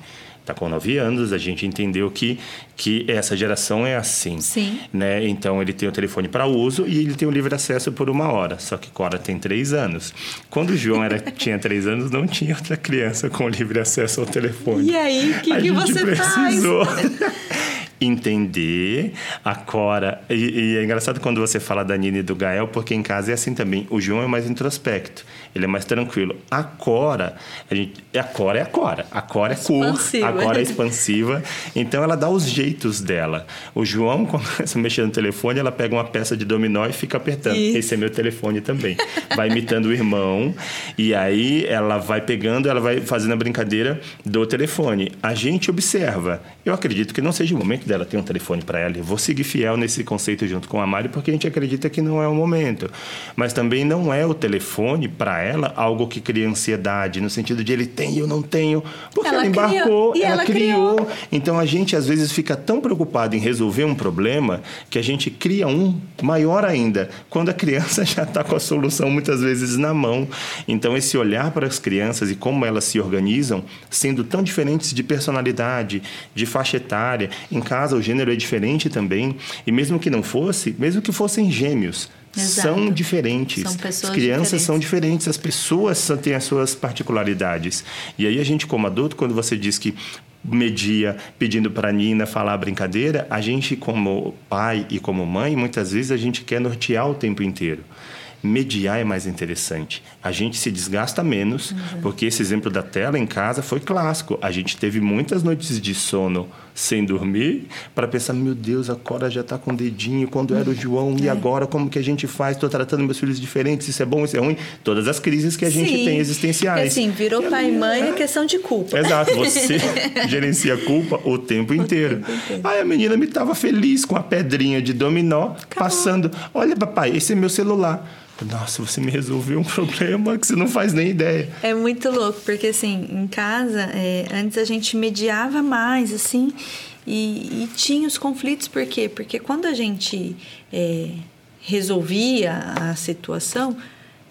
está com 9 anos, a gente entendeu que, que essa geração é assim. Sim. Né? Então, ele tem o telefone para uso e ele tem o livre acesso por uma hora. Só que Cora tem 3 anos. Quando o João era, tinha 3 anos, não tinha outra criança com livre acesso ao telefone. E aí, o que, que você precisou. faz? entender a Cora. E, e, é engraçado quando você fala da Nina e do Gael, porque em casa é assim também. O João é mais introspecto, ele é mais tranquilo. A Cora, a, gente, a Cora é a Cora. A Cora é cor, a Cora é expansiva. Então ela dá os jeitos dela. O João começa a mexer no telefone, ela pega uma peça de dominó e fica apertando. Isso. Esse é meu telefone também. Vai imitando o irmão, e aí ela vai pegando, ela vai fazendo a brincadeira do telefone. A gente observa. Eu acredito que não seja o momento dela ter um telefone para ela. Eu vou seguir fiel nesse conceito junto com a Mari, porque a gente acredita que não é o momento. Mas também não é o telefone para ela algo que cria ansiedade, no sentido de ele tem e eu não tenho, porque ela, ela embarcou, ela, ela criou. criou. Então a gente às vezes fica tão preocupado em resolver um problema que a gente cria um maior ainda, quando a criança já está com a solução muitas vezes na mão. Então esse olhar para as crianças e como elas se organizam, sendo tão diferentes de personalidade, de faixa etária, em casa o gênero é diferente também, e mesmo que não fosse, mesmo que fossem gêmeos, Exato. são diferentes. São pessoas as crianças diferentes. são diferentes, as pessoas têm as suas particularidades. E aí a gente, como adulto, quando você diz que media pedindo para a Nina falar a brincadeira, a gente como pai e como mãe, muitas vezes a gente quer nortear o tempo inteiro mediar é mais interessante. A gente se desgasta menos, uhum. porque esse exemplo da tela em casa foi clássico. A gente teve muitas noites de sono sem dormir para pensar, meu Deus, a Cora já está com o dedinho, quando era o uhum. João, é. e agora como que a gente faz? Estou tratando meus filhos diferentes, isso é bom, isso é ruim. Todas as crises que a gente Sim. tem existenciais. Porque, assim, virou e pai e mãe é questão de culpa. Exato, você gerencia a culpa o tempo inteiro. O tempo inteiro. Aí a menina me estava feliz com a pedrinha de dominó, Acabou. passando, olha papai, esse é meu celular. Nossa, você me resolveu um problema que você não faz nem ideia. É muito louco, porque assim, em casa, é, antes a gente mediava mais, assim, e, e, tinha os conflitos, por quê? Porque quando a gente é, resolvia a situação,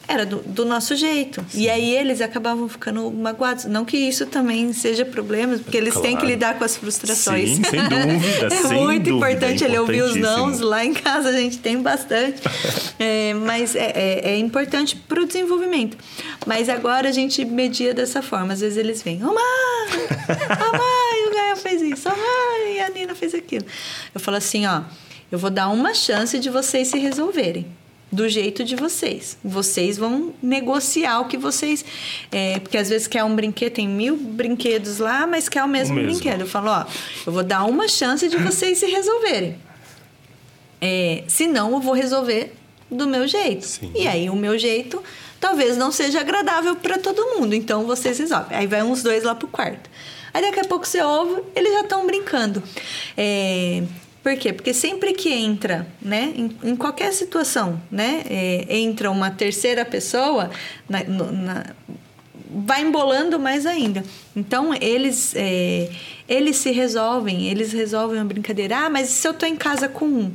era do, do nosso jeito. Sim. E aí eles acabavam ficando magoados. Não que isso também seja problema, porque eles claro. têm que lidar com as frustrações. Sim, sem dúvida. é sem muito dúvida, importante é ele ouvir os nãos. Lá em casa a gente tem bastante. é, mas é, é, é importante para o desenvolvimento. Mas agora a gente media dessa forma. Às vezes eles vêm, ô oh, mãe, oh, mãe, o Gael fez isso, oh, mãe, a Nina fez aquilo. Eu falo assim, ó, eu vou dar uma chance de vocês se resolverem do jeito de vocês. Vocês vão negociar o que vocês. É, porque às vezes quer um brinquedo, tem mil brinquedos lá, mas quer o mesmo, o mesmo. brinquedo. Eu falo, ó, eu vou dar uma chance de vocês se resolverem. É, senão eu vou resolver do meu jeito. Sim. E aí o meu jeito talvez não seja agradável para todo mundo. Então vocês resolvem. Aí vai uns dois lá pro quarto. Aí daqui a pouco você ouve, eles já estão brincando. É, por quê? Porque sempre que entra, né, em, em qualquer situação, né, é, entra uma terceira pessoa, na, na, vai embolando mais ainda. Então, eles, é, eles se resolvem, eles resolvem a brincadeira. Ah, mas se eu tô em casa com um?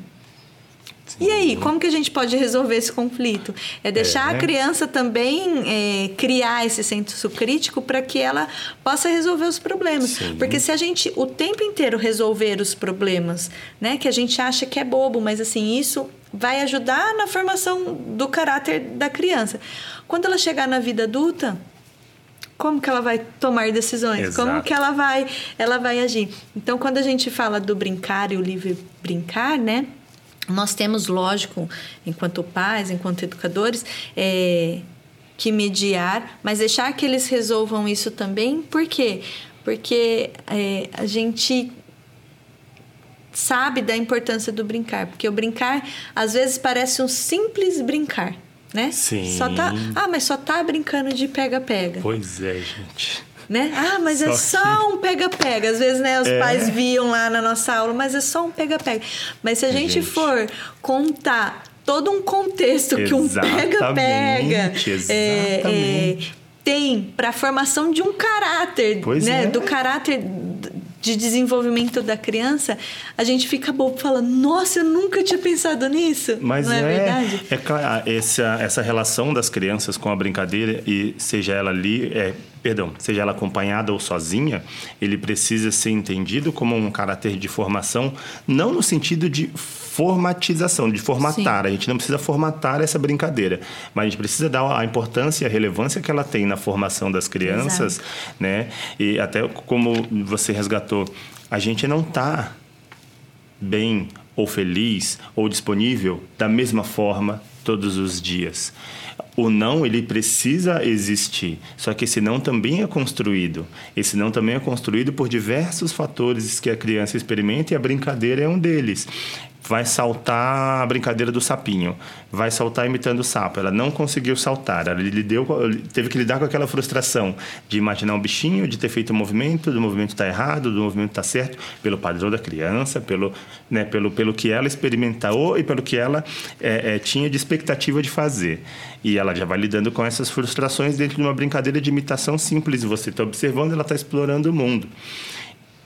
E aí, como que a gente pode resolver esse conflito? É deixar é, né? a criança também é, criar esse senso crítico para que ela possa resolver os problemas. Sim. Porque se a gente o tempo inteiro resolver os problemas, né, que a gente acha que é bobo, mas assim, isso vai ajudar na formação do caráter da criança. Quando ela chegar na vida adulta, como que ela vai tomar decisões? Exato. Como que ela vai, ela vai agir? Então, quando a gente fala do brincar e o livre brincar, né? Nós temos, lógico, enquanto pais, enquanto educadores, é, que mediar, mas deixar que eles resolvam isso também. Por quê? Porque é, a gente sabe da importância do brincar, porque o brincar às vezes parece um simples brincar, né? Sim. Só tá, ah, mas só tá brincando de pega-pega. Pois é, gente né? Ah, mas é só é só que... um pega-pega. Às vezes, né, os é. pais viam lá na nossa aula, mas é só um pega-pega. Mas se a gente, gente. for contar todo um contexto exatamente, que um pega-pega é, é, tem para a formação de um caráter, pois né? É. Do caráter de desenvolvimento da criança, a gente fica bobo falando, nossa, eu nunca tinha pensado nisso. Mas não é, é verdade? É claro, essa, essa relação das crianças com a brincadeira, e seja ela ali, é, perdão, seja ela acompanhada ou sozinha, ele precisa ser entendido como um caráter de formação, não no sentido de formatização, de formatar. Sim. A gente não precisa formatar essa brincadeira, mas a gente precisa dar a importância e a relevância que ela tem na formação das crianças, Exato. né? E até como você resgatou, a gente não está bem ou feliz ou disponível da mesma forma todos os dias. O não, ele precisa existir. Só que esse não também é construído. Esse não também é construído por diversos fatores que a criança experimenta e a brincadeira é um deles vai saltar a brincadeira do sapinho, vai saltar imitando o sapo. Ela não conseguiu saltar, ela deu, teve que lidar com aquela frustração de imaginar um bichinho, de ter feito um movimento, do movimento está errado, do movimento está certo, pelo padrão da criança, pelo, né, pelo, pelo que ela experimentou e pelo que ela é, é, tinha de expectativa de fazer. E ela já vai lidando com essas frustrações dentro de uma brincadeira de imitação simples. Você está observando, ela está explorando o mundo.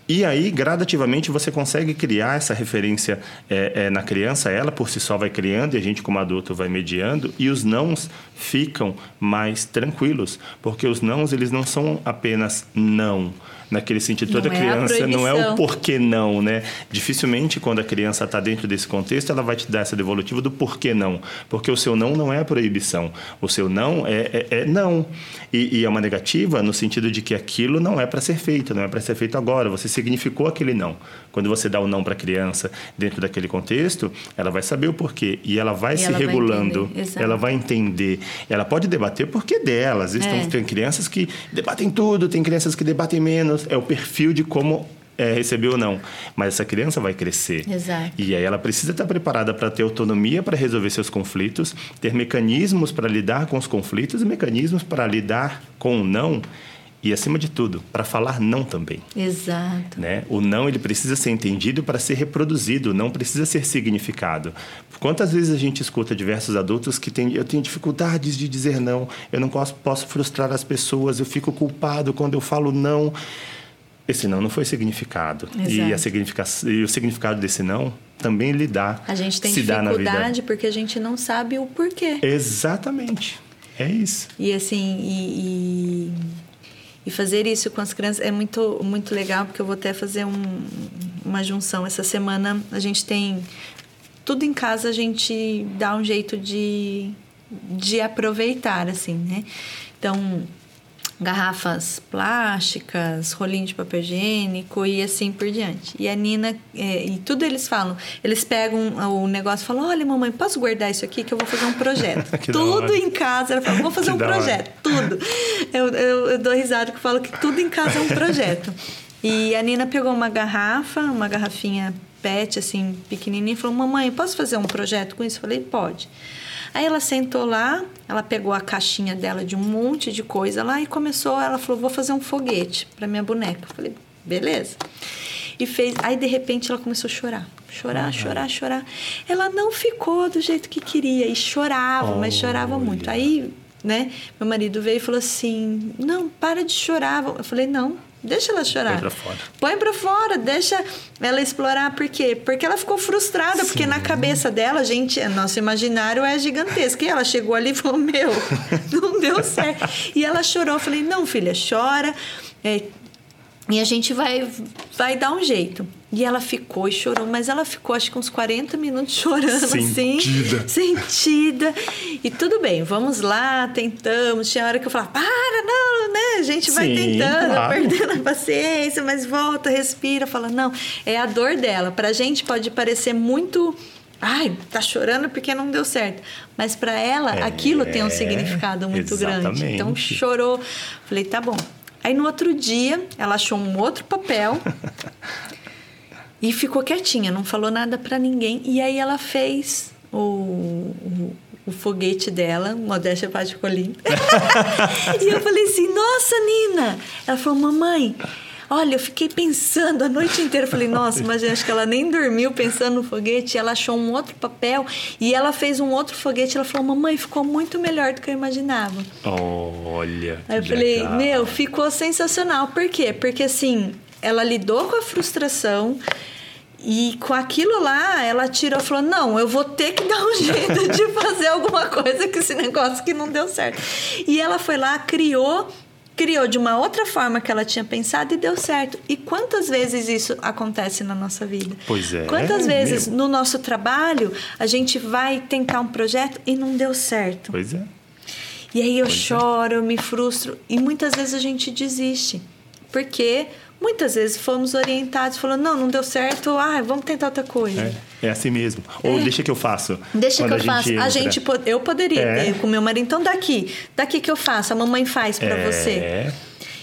E aí, gradativamente, você consegue criar essa referência é, é, na criança, ela por si só vai criando e a gente, como adulto, vai mediando, e os nãos ficam mais tranquilos, porque os nãos, eles não são apenas não, naquele sentido. Toda não criança é não é o porquê não, né? Dificilmente, quando a criança está dentro desse contexto, ela vai te dar essa devolutiva do porquê não. Porque o seu não não é a proibição. O seu não é, é, é não. E, e, é uma negativa no sentido de que aquilo não é para ser feito, não é para ser feito agora. Você significou aquele não. Quando você dá o não para a criança dentro daquele contexto, ela vai saber o porquê. E ela vai e se ela regulando. Vai ela vai entender. Ela pode debater o porquê dela. Às vezes é. tem crianças que debatem tudo, tem crianças que debatem menos é o perfil de como é, receber ou não. Mas essa criança vai crescer. Exato. E aí ela precisa estar preparada para ter autonomia para resolver seus conflitos, ter mecanismos para lidar com os conflitos e mecanismos para lidar com o não. E, acima de tudo, para falar não também. Exato. Né? O não ele precisa ser entendido para ser reproduzido, não precisa ser significado. Quantas vezes a gente escuta diversos adultos que tem, eu tenho dificuldades de dizer não, eu não posso, posso frustrar as pessoas, eu fico culpado quando eu falo não. Esse não não foi significado. E, a significa, e o significado desse não também lhe dá. A gente tem dificuldade porque a gente não sabe o porquê. Exatamente. É isso. E assim, e, e, e, fazer isso com as crianças é muito, muito legal, porque eu vou até fazer um, uma junção. Essa semana a gente tem. Tudo em casa a gente dá um jeito de, de aproveitar, assim, né? Então, garrafas plásticas, rolinho de papel higiênico e assim por diante. E a Nina, é, e tudo eles falam, eles pegam o negócio e falam: Olha, mamãe, posso guardar isso aqui que eu vou fazer um projeto. tudo em casa. Ela fala: Vou fazer que um projeto, tudo. Eu, eu, eu dou risada que eu falo que tudo em casa é um projeto. E a Nina pegou uma garrafa, uma garrafinha PET, assim, pequenininha, e falou: Mamãe, posso fazer um projeto com isso? Eu falei: Pode. Aí ela sentou lá, ela pegou a caixinha dela de um monte de coisa lá e começou, ela falou: "Vou fazer um foguete para minha boneca". Eu falei: "Beleza". E fez, aí de repente ela começou a chorar. Chorar, uhum. chorar, chorar. Ela não ficou do jeito que queria e chorava, oh, mas chorava muito. Aí, né, meu marido veio e falou assim: "Não, para de chorar". Eu falei: "Não, Deixa ela chorar. Põe pra fora. Põe pra fora, deixa ela explorar. Por quê? Porque ela ficou frustrada, Sim. porque na cabeça dela, gente, nosso imaginário é gigantesco. E ela chegou ali e falou: Meu, não deu certo. E ela chorou. Eu falei: Não, filha, chora. É, e a gente vai, vai dar um jeito. E ela ficou e chorou, mas ela ficou acho que uns 40 minutos chorando sentida. assim. Sentida. E tudo bem, vamos lá, tentamos. Tinha hora que eu falava, para, não, né? A gente vai Sim, tentando, claro. perdendo a paciência, mas volta, respira, fala, não, é a dor dela. Pra gente pode parecer muito. Ai, tá chorando porque não deu certo. Mas para ela, é, aquilo tem um significado muito exatamente. grande. Então chorou. Falei, tá bom. Aí no outro dia, ela achou um outro papel E ficou quietinha, não falou nada para ninguém. E aí ela fez o, o, o foguete dela, modéstia particolim. e eu falei assim: Nossa, Nina! Ela falou: Mamãe. Olha, eu fiquei pensando a noite inteira. Eu falei, nossa, mas acho que ela nem dormiu pensando no foguete. Ela achou um outro papel e ela fez um outro foguete. Ela falou, mamãe, ficou muito melhor do que eu imaginava. Olha. Aí eu falei, legal. meu, ficou sensacional. Por quê? Porque assim, ela lidou com a frustração e com aquilo lá, ela tirou e falou: Não, eu vou ter que dar um jeito de fazer alguma coisa com esse negócio que não deu certo. E ela foi lá, criou, criou de uma outra forma que ela tinha pensado e deu certo. E quantas vezes isso acontece na nossa vida? Pois é. Quantas vezes no nosso trabalho a gente vai tentar um projeto e não deu certo? Pois é. E aí eu pois é. choro, é. eu me frustro e muitas vezes a gente desiste. Porque Muitas vezes fomos orientados, falando, não, não deu certo, ah, vamos tentar outra coisa. É, é assim mesmo. Ou deixa que eu faço. Deixa Quando que eu a faço. gente A entra. gente, eu poderia É. ter com meu marido, então daqui, daqui que eu faço, a mamãe faz pra É. você.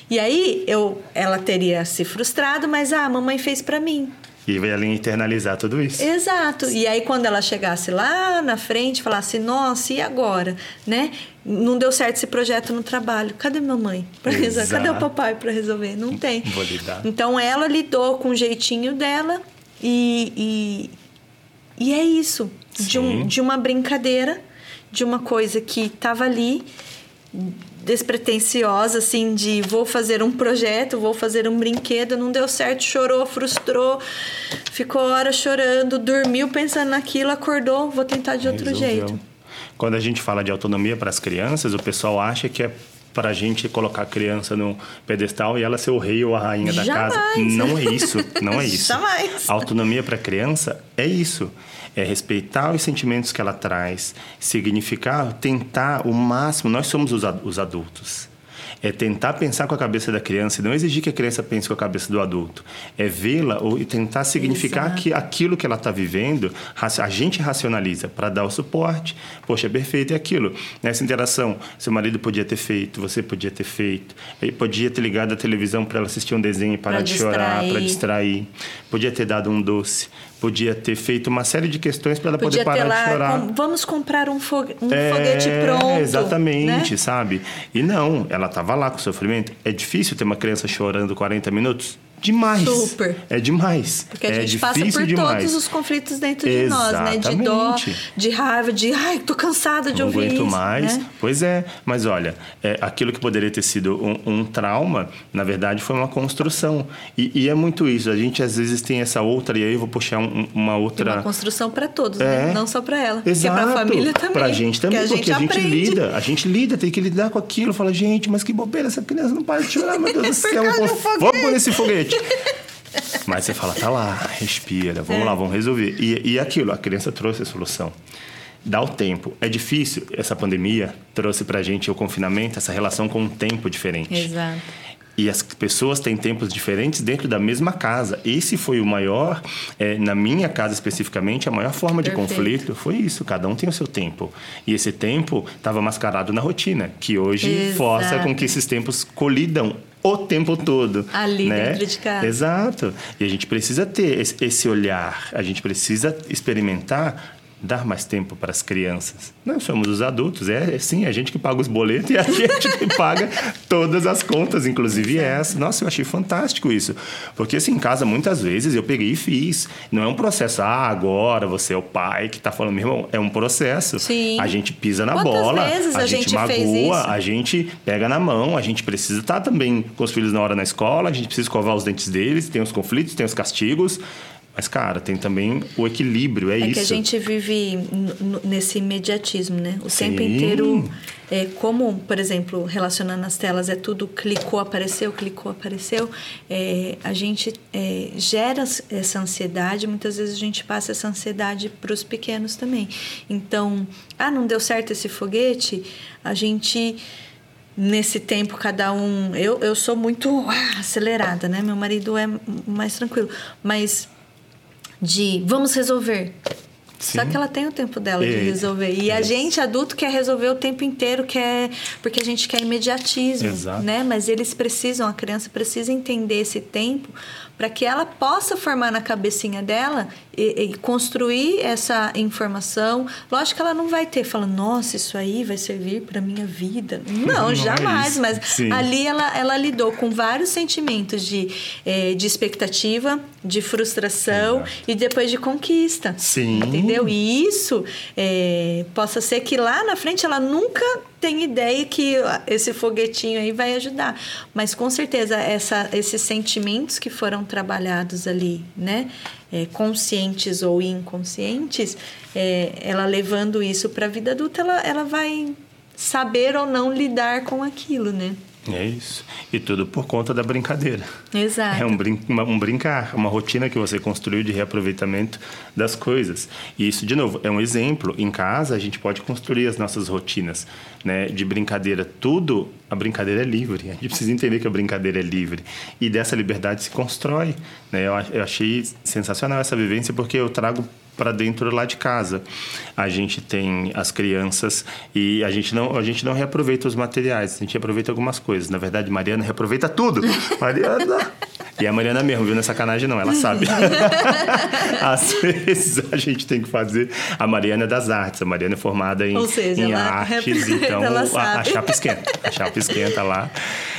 E aí eu, ela teria se frustrado, mas ah, a mamãe fez pra mim. E vai ali internalizar tudo isso. Exato. E aí quando ela chegasse lá na frente, falasse: "Nossa, e agora?", né? Não deu certo esse projeto no trabalho. Cadê mamãe? Pra resolver? Cadê o papai para resolver? Não tem. Vou lidar. Então ela lidou com o jeitinho dela e, e, e é isso. De, um, de uma brincadeira, de uma coisa que estava ali despretensiosa, assim, de vou fazer um projeto, vou fazer um brinquedo, não deu certo, chorou, frustrou, ficou horas chorando, dormiu pensando naquilo, acordou, vou tentar de outro Resolveu. jeito. Quando a gente fala de autonomia para as crianças, o pessoal acha que é para a gente colocar a criança no pedestal e ela ser o rei ou a rainha da Jamais. casa. Não é isso, não é isso. Jamais. A autonomia para a criança é isso. É respeitar os sentimentos que ela traz, significar, tentar o máximo. Nós somos os os adultos. É tentar pensar com a cabeça da criança e não exigir que a criança pense com a cabeça do adulto. É vê-la ou e tentar significar Exato. que aquilo que ela está vivendo, a gente racionaliza para dar o suporte. Poxa, é perfeito é aquilo. Nessa interação, seu marido podia ter feito, você podia ter feito. Ele podia ter ligado a televisão para ela assistir um desenho e parar Pra de chorar, para distrair. distrair. Podia ter dado um doce. Podia ter feito uma série de questões para ela Podia poder parar de lá, chorar. com- vamos comprar um, fogue- um É, foguete pronto. Exatamente, né? sabe? E não, ela estava lá com sofrimento. É difícil ter uma criança chorando 40 minutos? Demais. Super. É demais. Porque a é gente passa por demais. todos os conflitos dentro de nós, né? De dó, Exatamente. de raiva, de ai, tô cansada de não ouvir aguento isso. mais. né? Pois é, mas olha, é, aquilo que poderia ter sido um, um trauma, na verdade foi uma construção. E, e é muito isso. A gente às vezes tem essa outra, e aí eu vou puxar um- uma E outra. uma construção para todos, É. né? Não só para ela. Exato. Porque para a família também. Pra gente também, porque a gente a gente lida. A gente lida, tem que lidar com aquilo. Fala, gente, mas que bobeira, essa criança não para de chorar, meu Deus do céu. do foguete. Vamos por esse foguete. Mas você fala, tá lá, respira, vamos É. lá, vamos resolver. E, e aquilo, a criança trouxe a solução. Dá o tempo. É difícil, essa pandemia trouxe pra gente o confinamento, essa relação com um tempo diferente. Exato. E as pessoas têm tempos diferentes dentro da mesma casa. Esse foi o maior, eh, na minha casa especificamente, a maior forma de Perfeito. conflito foi isso. Cada um tem o seu tempo. E esse tempo estava mascarado na rotina, que hoje Exato. força com que esses tempos colidam o tempo todo. Ali né? dentro de casa. Exato. E a gente precisa ter esse, esse olhar. A gente precisa experimentar dar mais tempo para as crianças. Nós somos os adultos, é, é sim, a gente que paga os boletos e a gente que paga todas as contas, inclusive essa. Nossa, eu achei fantástico isso. Porque assim, em casa, muitas vezes eu peguei e fiz. Não é um processo, ah, agora você é o pai que está falando, meu irmão, é um processo. Sim. A gente pisa na Quantas bola, vezes a, a gente, gente magoa, a gente pega na mão, a gente precisa estar também com os filhos na hora na escola, a gente precisa escovar os dentes deles, tem os conflitos, tem os castigos. Mas, cara, tem também o equilíbrio, é, É isso. que a gente vive nesse imediatismo, né? O Sim. tempo inteiro. É, como, por exemplo, relacionando as telas, é tudo clicou, apareceu, clicou, apareceu. é, a gente é, gera essa ansiedade, muitas vezes a gente passa essa ansiedade para os pequenos também. Então, ah, não deu certo esse foguete, a gente nesse tempo cada um eu, eu sou muito ah, acelerada né meu marido é mais tranquilo mas de vamos resolver. Só Sim. que ela tem o tempo dela de É, resolver. E a gente adulto quer resolver o tempo inteiro quer porque a gente quer imediatismo Exato. né? Mas eles precisam a criança precisa entender esse tempo para que ela possa formar na cabecinha dela e, e construir essa informação. Lógico que ela não vai ter falando, nossa, isso aí vai servir para minha vida. Não, Não é jamais. isso. mas Sim. ali ela, ela lidou com vários sentimentos de, eh, de expectativa, de frustração Exato. e depois de conquista. Sim. Entendeu? E isso eh, possa ser que lá na frente ela nunca tem ideia que esse foguetinho aí vai ajudar. Mas com certeza essa, esses sentimentos que foram trabalhados ali, né? É, conscientes ou inconscientes, é, ela levando isso para a vida adulta, ela, ela vai saber ou não lidar com aquilo, né? É isso. E tudo por conta da brincadeira. Exato. É um, brin um brincar, uma rotina que você construiu de reaproveitamento das coisas. E isso, de novo, é um exemplo. Em casa, a gente pode construir as nossas rotinas né, de brincadeira. Tudo, a brincadeira é livre. A gente precisa entender que a brincadeira é livre. E dessa liberdade se constrói. Né? Eu, eu achei sensacional essa vivência porque eu trago para dentro lá de casa. A gente tem as crianças e a gente não a gente não reaproveita os materiais, a gente reaproveita algumas coisas. Na verdade, Mariana reaproveita tudo. Mariana e a Mariana mesmo, viu? Não é sacanagem, não, ela sabe. Às vezes a gente tem que fazer. A Mariana é das artes, a Mariana é formada em, seja, em artes, então a, a, chapa esquenta. A chapa esquenta lá.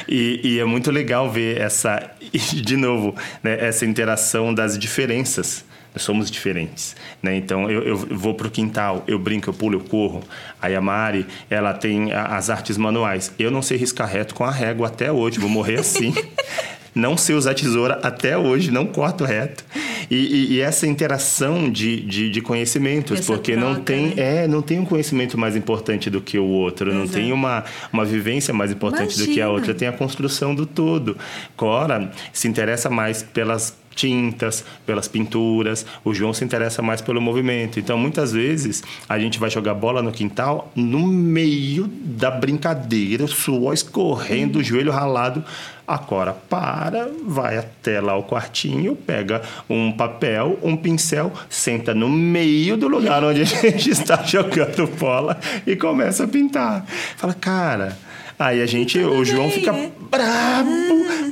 E, e, é muito legal ver essa, de novo, né, essa interação das diferenças somos diferentes, né? Então eu, eu vou pro quintal, eu brinco, eu pulo, eu corro. Aí a Mari, ela tem as artes manuais. Eu não sei riscar reto com a régua até hoje, vou morrer assim. não sei usar tesoura até hoje, não corto reto. E, e, e essa interação de, de, de conhecimentos, essa porque troca, não tem né? é não tem um conhecimento mais importante do que o outro, Exato. não tem uma, uma vivência mais importante Imagina. do que a outra, tem a construção do todo. Cora se interessa mais pelas tintas, pelas pinturas. O João se interessa mais pelo movimento. Então, muitas vezes, a gente vai jogar bola no quintal, no meio da brincadeira, suor escorrendo, o joelho ralado. A Cora para, vai até lá o quartinho, pega um papel, um pincel, senta no meio do lugar onde a gente está jogando bola e começa a pintar. Fala, cara Aí a gente, o João fica brabo,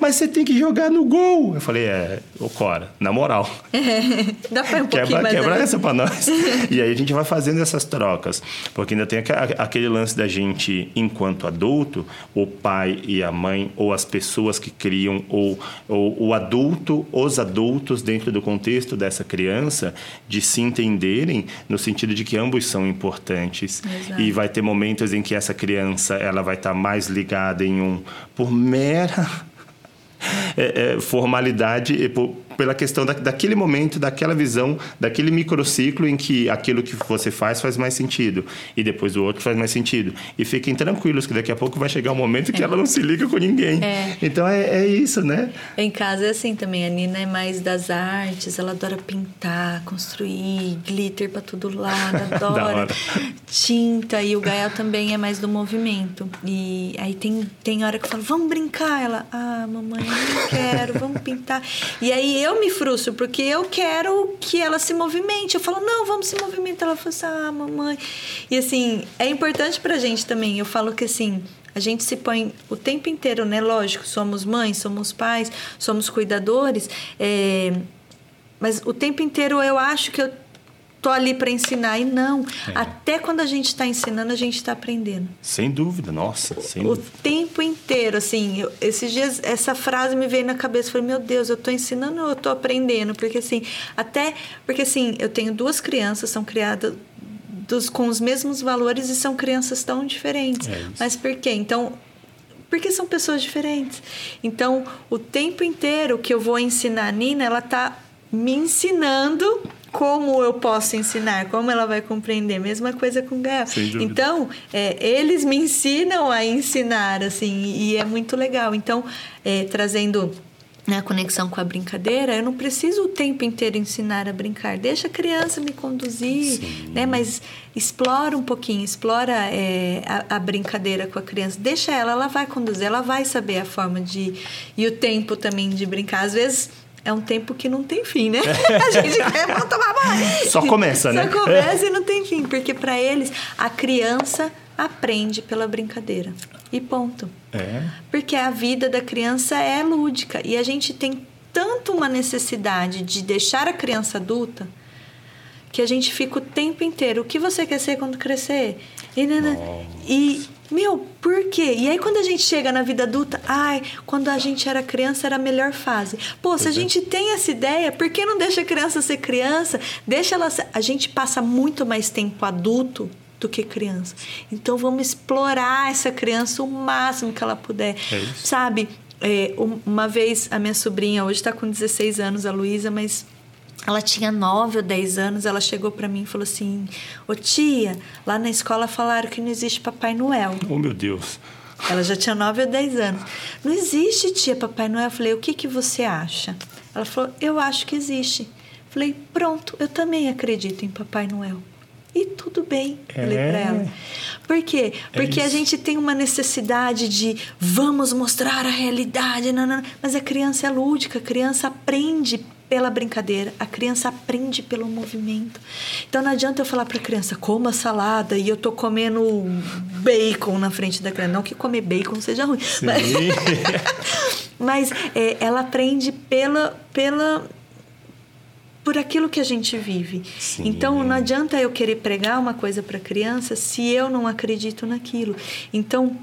mas você tem que jogar no gol. Eu falei, é, ô Cora, na moral. É, dá pra um quebra, quebra essa pra nós. e aí a gente vai fazendo essas trocas. Porque ainda tem aquele lance da gente, enquanto adulto, o pai e a mãe, ou as pessoas que criam, ou, ou o adulto, os adultos dentro do contexto dessa criança, de se entenderem no sentido de que ambos são importantes. Exato. E vai ter momentos em que essa criança ela vai estar tá mais ligada em um por mera é, é, formalidade por, pela questão da, daquele momento, daquela visão, daquele microciclo em que aquilo que você faz faz mais sentido e depois o outro faz mais sentido. E fiquem tranquilos que daqui a pouco vai chegar um momento que é. ela não se liga com ninguém. É. Então é, é, isso, né? Em casa é assim também. A Nina é mais das artes, ela adora pintar, construir, glitter para todo lado, adora tinta. E o Gael também é mais do movimento. E aí tem, tem hora que eu falo, vamos brincar. Ela, ah, mamãe, não quero, vamos pintar. E aí eu me frustro, porque eu quero que ela se movimente. Eu falo, não, vamos se movimentar. Ela fala assim, ah, mamãe. E assim, é importante pra gente também. Eu falo que assim, a gente se põe o tempo inteiro, né? Lógico, somos mães, somos pais, somos cuidadores. É... Mas o tempo inteiro eu acho que eu tô ali para ensinar. E não. É. Até quando a gente está ensinando, a gente está aprendendo. Sem dúvida, nossa. Sem o dúvida. tempo inteiro, assim. Eu, esses dias, essa frase me veio na cabeça. Falei, meu Deus, eu estou ensinando ou eu estou aprendendo? Porque, assim, até. Porque, assim, eu tenho duas crianças, são criadas. Dos, com os mesmos valores e são crianças tão diferentes. É Mas por quê? Então, porque são pessoas diferentes. Então, o tempo inteiro que eu vou ensinar a Nina, ela está me ensinando como eu posso ensinar, como ela vai compreender. Mesma coisa com o Gael. Então, é, eles me ensinam a ensinar, assim, e é muito legal. Então, é, trazendo a né, conexão com a brincadeira, eu não preciso o tempo inteiro ensinar a brincar. Deixa a criança me conduzir, Sim. né? Mas explora um pouquinho, explora é, a, a, brincadeira com a criança. Deixa ela, ela vai conduzir, ela vai saber a forma de... E o tempo também de brincar. Às vezes é um tempo que não tem fim, né? A gente quer tomar banho. Só começa, né? Só começa e não tem fim, porque para eles a criança aprende pela brincadeira. E ponto. É. Porque a vida da criança é lúdica e a gente tem tanto uma necessidade de deixar a criança adulta que a gente fica o tempo inteiro. O que você quer ser quando crescer? E, e meu, por quê? E aí quando a gente chega na vida adulta, ai, quando a gente era criança era a melhor fase. Pô, se a é. gente tem essa ideia, por que não deixa a criança ser criança? Deixa ela ser... A gente passa muito mais tempo adulto do que criança. Então vamos explorar essa criança o máximo que ela puder. É Sabe? É, uma vez a minha sobrinha, hoje está com 16 anos, a Luísa, mas ela tinha 9 ou 10 anos, ela chegou para mim e falou assim: Ô tia, lá na escola falaram que não existe Papai Noel. Oh, meu Deus. Ela já tinha 9 ou 10 anos. Não existe, tia Papai Noel. Eu falei, o que, que você acha? Ela falou, eu acho que existe. Eu falei, pronto, eu também acredito em Papai Noel. E tudo bem, É. falei pra ela. Por quê? Porque a isso. gente tem uma necessidade de vamos mostrar a realidade, não, não, mas a criança é lúdica, a criança aprende pela brincadeira, a criança aprende pelo movimento. Então não adianta eu falar para a criança coma salada e eu tô comendo bacon na frente da criança, não que comer bacon seja ruim, mas, Sim. mas, é, ela aprende pela pela por aquilo que a gente vive. Sim. Então não adianta eu querer pregar uma coisa para a criança se eu não acredito naquilo. Então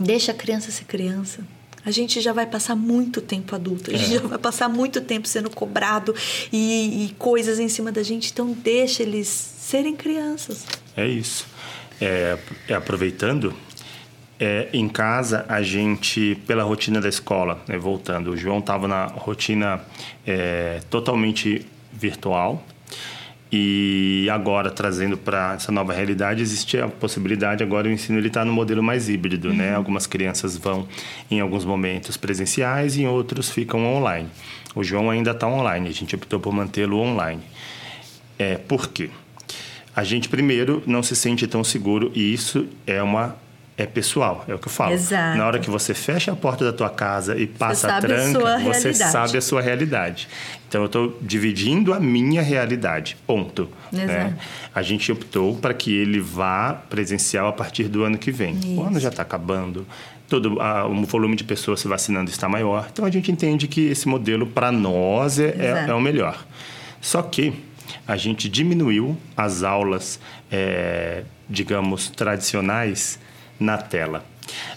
deixa a criança ser criança. A gente já vai passar muito tempo adulto, a gente É. já vai passar muito tempo sendo cobrado e, e coisas em cima da gente. Então deixa eles serem crianças. É isso. É, é, aproveitando, é, em casa a gente, pela rotina da escola, né, voltando, o João estava na rotina é, totalmente virtual e agora trazendo para essa nova realidade existe a possibilidade agora o ensino está no modelo mais híbrido, né? Algumas crianças vão em alguns momentos presenciais e em outros ficam online. O João ainda está online, a gente optou por mantê-lo online. É, por quê? A gente, primeiro, não se sente tão seguro e isso é uma é pessoal, é o que eu falo. Exato. Na hora que você fecha a porta da tua casa e passa a a tranca, sua você realidade. sabe a sua realidade. Então, eu estou dividindo a minha realidade, ponto. Né? Exato. A gente optou para que ele vá presencial a partir do ano que vem. O ano Isso. já está acabando, todo a- o volume de pessoas se vacinando está maior. Então, a gente entende que esse modelo, para nós, é, é, é o melhor. Só que a gente diminuiu as aulas, é, digamos, tradicionais na tela.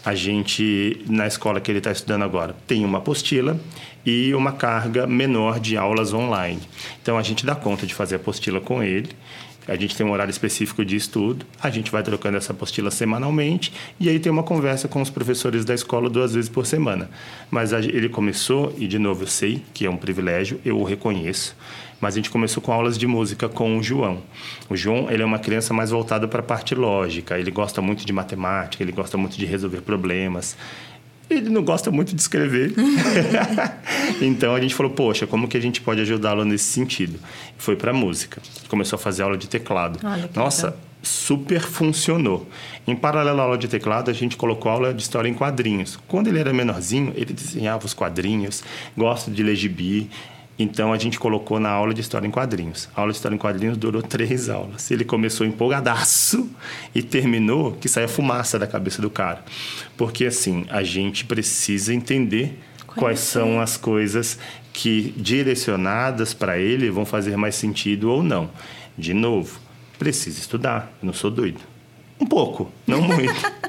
A gente, na escola que ele está estudando agora, tem uma apostila e uma carga menor de aulas online. Então, a gente dá conta de fazer apostila com ele. A gente tem um horário específico de estudo, a gente vai trocando essa apostila semanalmente e aí tem uma conversa com os professores da escola duas vezes por semana. Mas ele começou, e de novo eu sei que é um privilégio, eu o reconheço, mas a gente começou com aulas de música com o João. O João ele é uma criança mais voltada para a parte lógica, ele gosta muito de matemática, ele gosta muito de resolver problemas. Ele não gosta muito de escrever. então a gente falou, poxa, como que a gente pode ajudá-lo nesse sentido? Foi para música. Começou a fazer aula de teclado. Olha Nossa, legal. super funcionou. Em paralelo à aula de teclado, a gente colocou aula de história em quadrinhos. Quando ele era menorzinho, ele desenhava os quadrinhos, gosta de ler gibi. Então a gente colocou na aula de história em quadrinhos. A aula de história em quadrinhos durou três aulas. Ele começou empolgadaço e terminou que saia fumaça da cabeça do cara. Porque assim, a gente precisa entender quais Conhecer. são as coisas que direcionadas para ele vão fazer mais sentido ou não. De novo, precisa estudar. Eu não sou doido. Um pouco, não muito.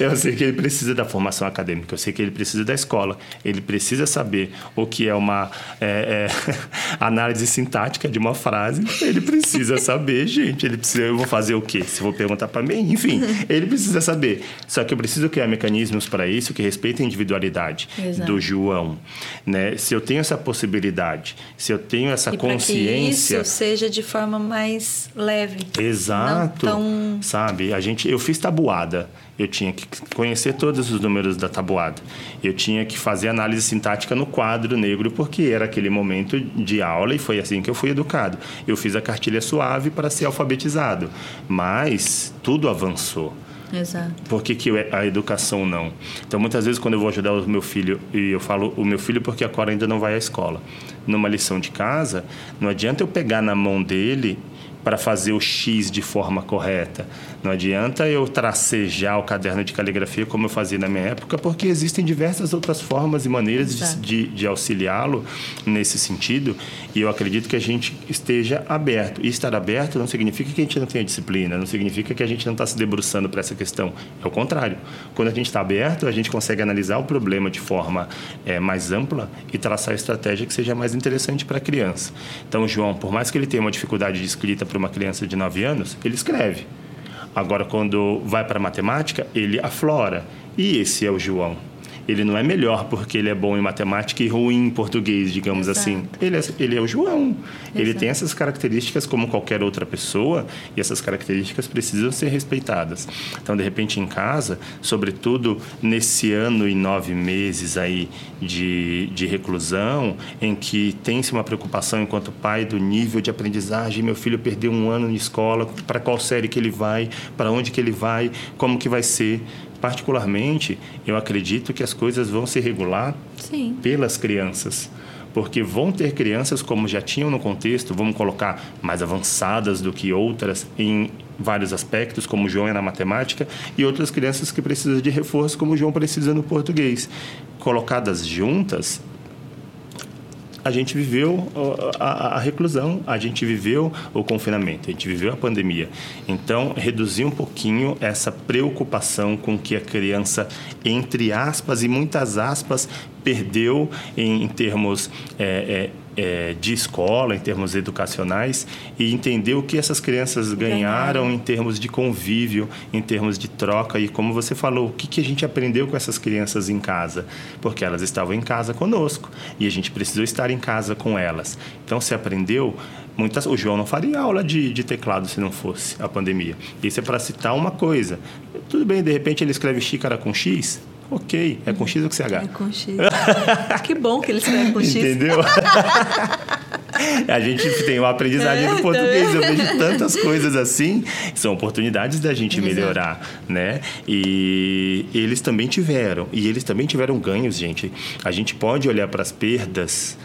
eu sei que ele precisa da formação acadêmica, eu sei que ele precisa da escola, ele precisa saber o que é uma é, é, análise sintática de uma frase. Ele precisa saber, gente. Ele precisa. Eu vou fazer o quê? Se vou perguntar para mim, enfim, ele precisa saber. Só que eu preciso criar mecanismos para isso que respeitem a individualidade Exato. do João, né? Se eu tenho essa possibilidade, se eu tenho essa E para que consciência, isso seja de forma mais leve. Exato. Tão- Sabe? A gente, eu fiz tabuada. Eu tinha que conhecer todos os números da tabuada. Eu tinha que fazer análise sintática no quadro negro, porque era aquele momento de aula e foi assim que eu fui educado. Eu fiz a cartilha suave para ser alfabetizado. Mas tudo avançou. Exato. Por que, que a educação não? Então, muitas vezes, quando eu vou ajudar o meu filho, e eu falo o meu filho porque a Cora ainda não vai à escola, numa lição de casa, não adianta eu pegar na mão dele para fazer o X de forma correta. Não adianta eu tracejar o caderno de caligrafia como eu fazia na minha época, porque existem diversas outras formas e maneiras de, Exato. de, de auxiliá-lo nesse sentido. E eu acredito que a gente esteja aberto. E estar aberto não significa que a gente não tenha disciplina, não significa que a gente não está se debruçando para essa questão. É o contrário. Quando a gente está aberto, a gente consegue analisar o problema de forma eh, mais ampla e traçar a estratégia que seja mais interessante para a criança. Então, João, por mais que ele tenha uma dificuldade de escrita para uma criança de 9 anos, ele escreve. Agora, quando vai para a matemática, ele aflora. E esse é o João. Ele não é melhor porque ele é bom em matemática e ruim em português, digamos Exato. assim. Ele é, ele é o João. Ele tem essas características como qualquer outra pessoa e essas características precisam ser respeitadas. Então, de repente, em casa, sobretudo nesse ano e nove meses aí de, de reclusão, em que tem-se uma preocupação enquanto pai do nível de aprendizagem, meu filho perdeu um ano de escola, para qual série que ele vai, para onde que ele vai, como que vai ser. Particularmente, eu acredito que as coisas vão se regular Sim. pelas crianças. Porque vão ter crianças, como já tinham no contexto, vamos colocar mais avançadas do que outras em vários aspectos, como o João é na matemática, e outras crianças que precisam de reforço, como o João precisa no português. Colocadas juntas, a gente viveu a, a, reclusão, a gente viveu o confinamento, a gente viveu a pandemia. Então, reduzir um pouquinho essa preocupação com que a criança, entre aspas e muitas aspas, perdeu em, em termos é, é, é, de escola, em termos educacionais, e entender o que essas crianças ganharam em termos de convívio, em termos de troca. E como você falou, o que, que a gente aprendeu com essas crianças em casa? Porque elas estavam em casa conosco e a gente precisou estar em casa com elas. Então, se aprendeu. Muitas, o João não faria aula de, de teclado se não fosse a pandemia. Isso é para citar uma coisa. Tudo bem, de repente ele escreve xícara com X, Ok, é com X ou com CH? É com X. que bom que ele escreve com X. Entendeu? a gente tem uma aprendizagem no português. Eu vejo tantas coisas assim. São oportunidades da gente Exato. melhorar, né? E eles também tiveram. E eles também tiveram ganhos, gente. A gente pode olhar para as perdas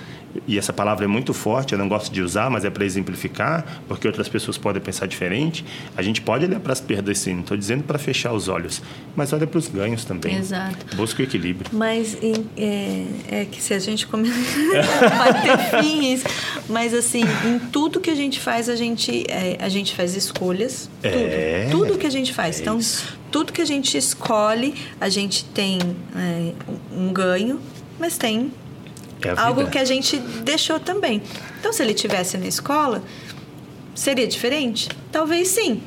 e essa palavra é muito forte, eu não gosto de usar, mas é para exemplificar, porque outras pessoas podem pensar diferente. A gente pode olhar para as perdas sim, não estou dizendo para fechar os olhos, mas olha para os ganhos também. Exato. Busca o equilíbrio. Mas é, é que se a gente começar, vai ter isso. Mas assim, em tudo que a gente faz, a gente, é, a gente faz escolhas. É, tudo. Tudo que a gente faz. É então, isso. tudo que a gente escolhe, a gente tem é, um ganho, mas tem é algo que a gente deixou também. Então, se ele tivesse na escola, seria diferente? Talvez sim.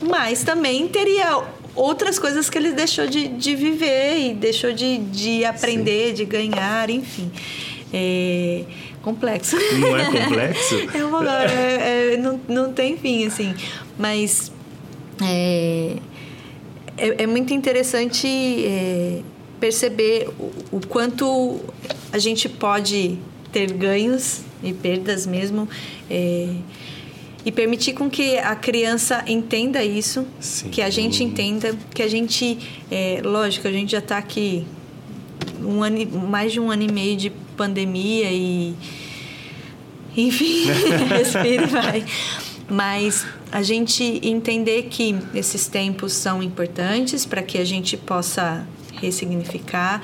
Mas também teria outras coisas que ele deixou de, de viver e deixou de, de aprender, sim. de ganhar, enfim. É complexo. Não é complexo? é uma, é, é, não, não tem fim, assim. Mas é, é, é muito interessante é, perceber o, o quanto a gente pode ter ganhos e perdas mesmo é, e permitir com que a criança entenda isso, Sim. que a gente entenda, que a gente, é, lógico, a gente já está aqui um ano, mais de um ano e meio de pandemia e enfim, respira e vai. Mas a gente entender que esses tempos são importantes para que a gente possa ressignificar.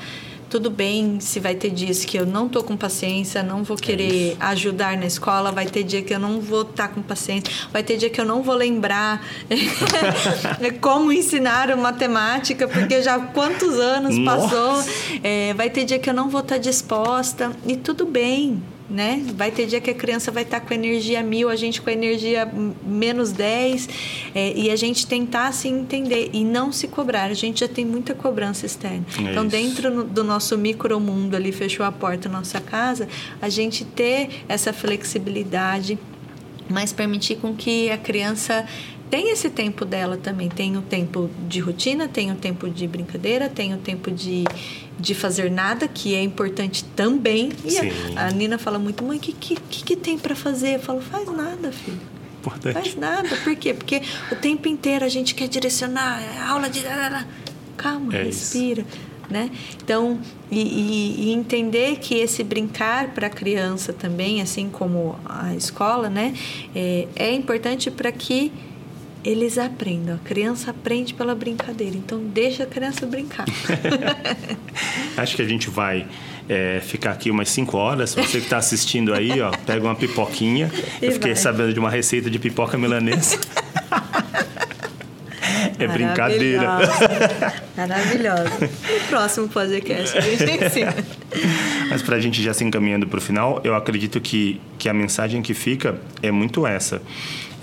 Tudo bem se vai ter dias que eu não tô com paciência, não vou querer é ajudar na escola, vai ter dia que eu não vou estar tá com paciência, vai ter dia que eu não vou lembrar como ensinar matemática, porque já quantos anos Nossa. passou, é, vai ter dia que eu não vou estar tá disposta e tudo bem, né? Vai ter dia que a criança vai estar com energia mil, a gente com energia menos 10, é, e a gente tentar se assim, entender e não se cobrar. A gente já tem muita cobrança externa. É então, isso. dentro do nosso micromundo ali, fechou a porta da nossa casa, a gente ter essa flexibilidade, mas permitir com que a criança tem esse tempo dela também. Tem o tempo de rotina, tem o tempo de brincadeira, tem o tempo de, de fazer nada, que é importante também. E a, a, Nina fala muito, mãe, o que, que, que, tem para fazer? Eu falo, faz nada, filho. Importante. Faz nada. Por quê? Porque o tempo inteiro a gente quer direcionar, aula de. Calma, É respira. Né? Então, e, e, e, entender que esse brincar para a criança também, assim como a escola, né, é, é importante para que eles aprendam. A criança aprende pela brincadeira. Então, deixa a criança brincar. Acho que a gente vai é, ficar aqui umas 5 horas. Você que está assistindo aí, ó, pega uma pipoquinha. E Eu fiquei vai. sabendo de uma receita de pipoca milanesa. É brincadeira. Maravilhosa. No próximo podcast a gente ensina. Mas para a gente já se encaminhando para o final, eu acredito que, que a mensagem que fica é muito essa.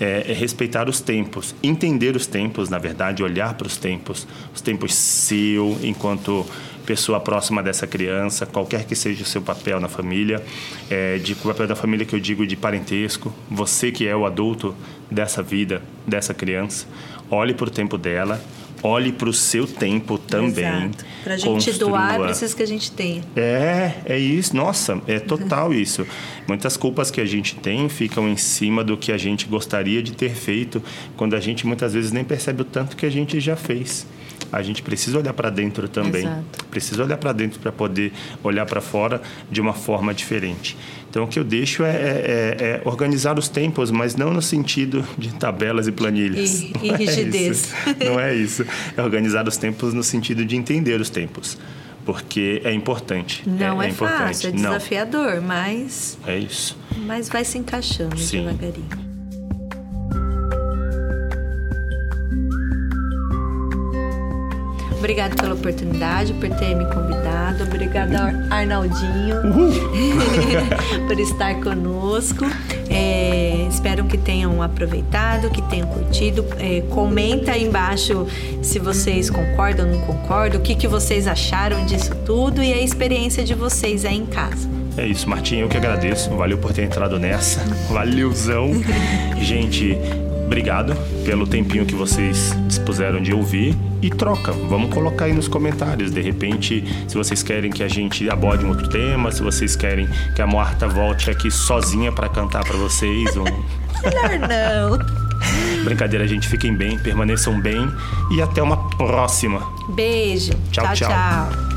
É, é respeitar os tempos, entender os tempos, na verdade, olhar para os tempos, os tempos seu enquanto pessoa próxima dessa criança, qualquer que seja o seu papel na família, é, de o papel da família que eu digo de parentesco, você que é o adulto dessa vida, dessa criança, olhe para o tempo dela, olhe para o seu tempo também. Para a gente construa. doar, precisa que a gente tenha. É, é isso. Nossa, é total isso. Muitas culpas que a gente tem ficam em cima do que a gente gostaria de ter feito, quando a gente muitas vezes nem percebe o tanto que a gente já fez a gente precisa olhar para dentro também. Exato. Precisa olhar para dentro para poder olhar para fora de uma forma diferente. Então, o que eu deixo é, é, é, é, organizar os tempos, mas não no sentido de tabelas e planilhas. E, e rigidez. É não é isso. É organizar os tempos no sentido de entender os tempos. Porque é importante. Não é, é, é fácil, é desafiador, não. mas. É isso. Mas vai se encaixando Sim. devagarinho. Obrigada pela oportunidade, por ter me convidado. Obrigada, Arnaldinho, por estar conosco. É, espero que tenham aproveitado, que tenham curtido. É, comenta aí embaixo se vocês concordam ou não concordam, o que, que vocês acharam disso tudo e a experiência de vocês aí em casa. É isso, Martinho, eu que agradeço. Valeu por ter entrado nessa. Valeuzão. Gente, obrigado pelo tempinho que vocês dispuseram de ouvir e troca. Vamos colocar aí nos comentários. De repente, se vocês querem que a gente aborde um outro tema, se vocês querem que a Marta volte aqui sozinha para cantar para vocês. Ou... Melhor não. Brincadeira, gente. Fiquem bem, permaneçam bem e até uma próxima. Beijo. tchau. tchau. tchau. tchau.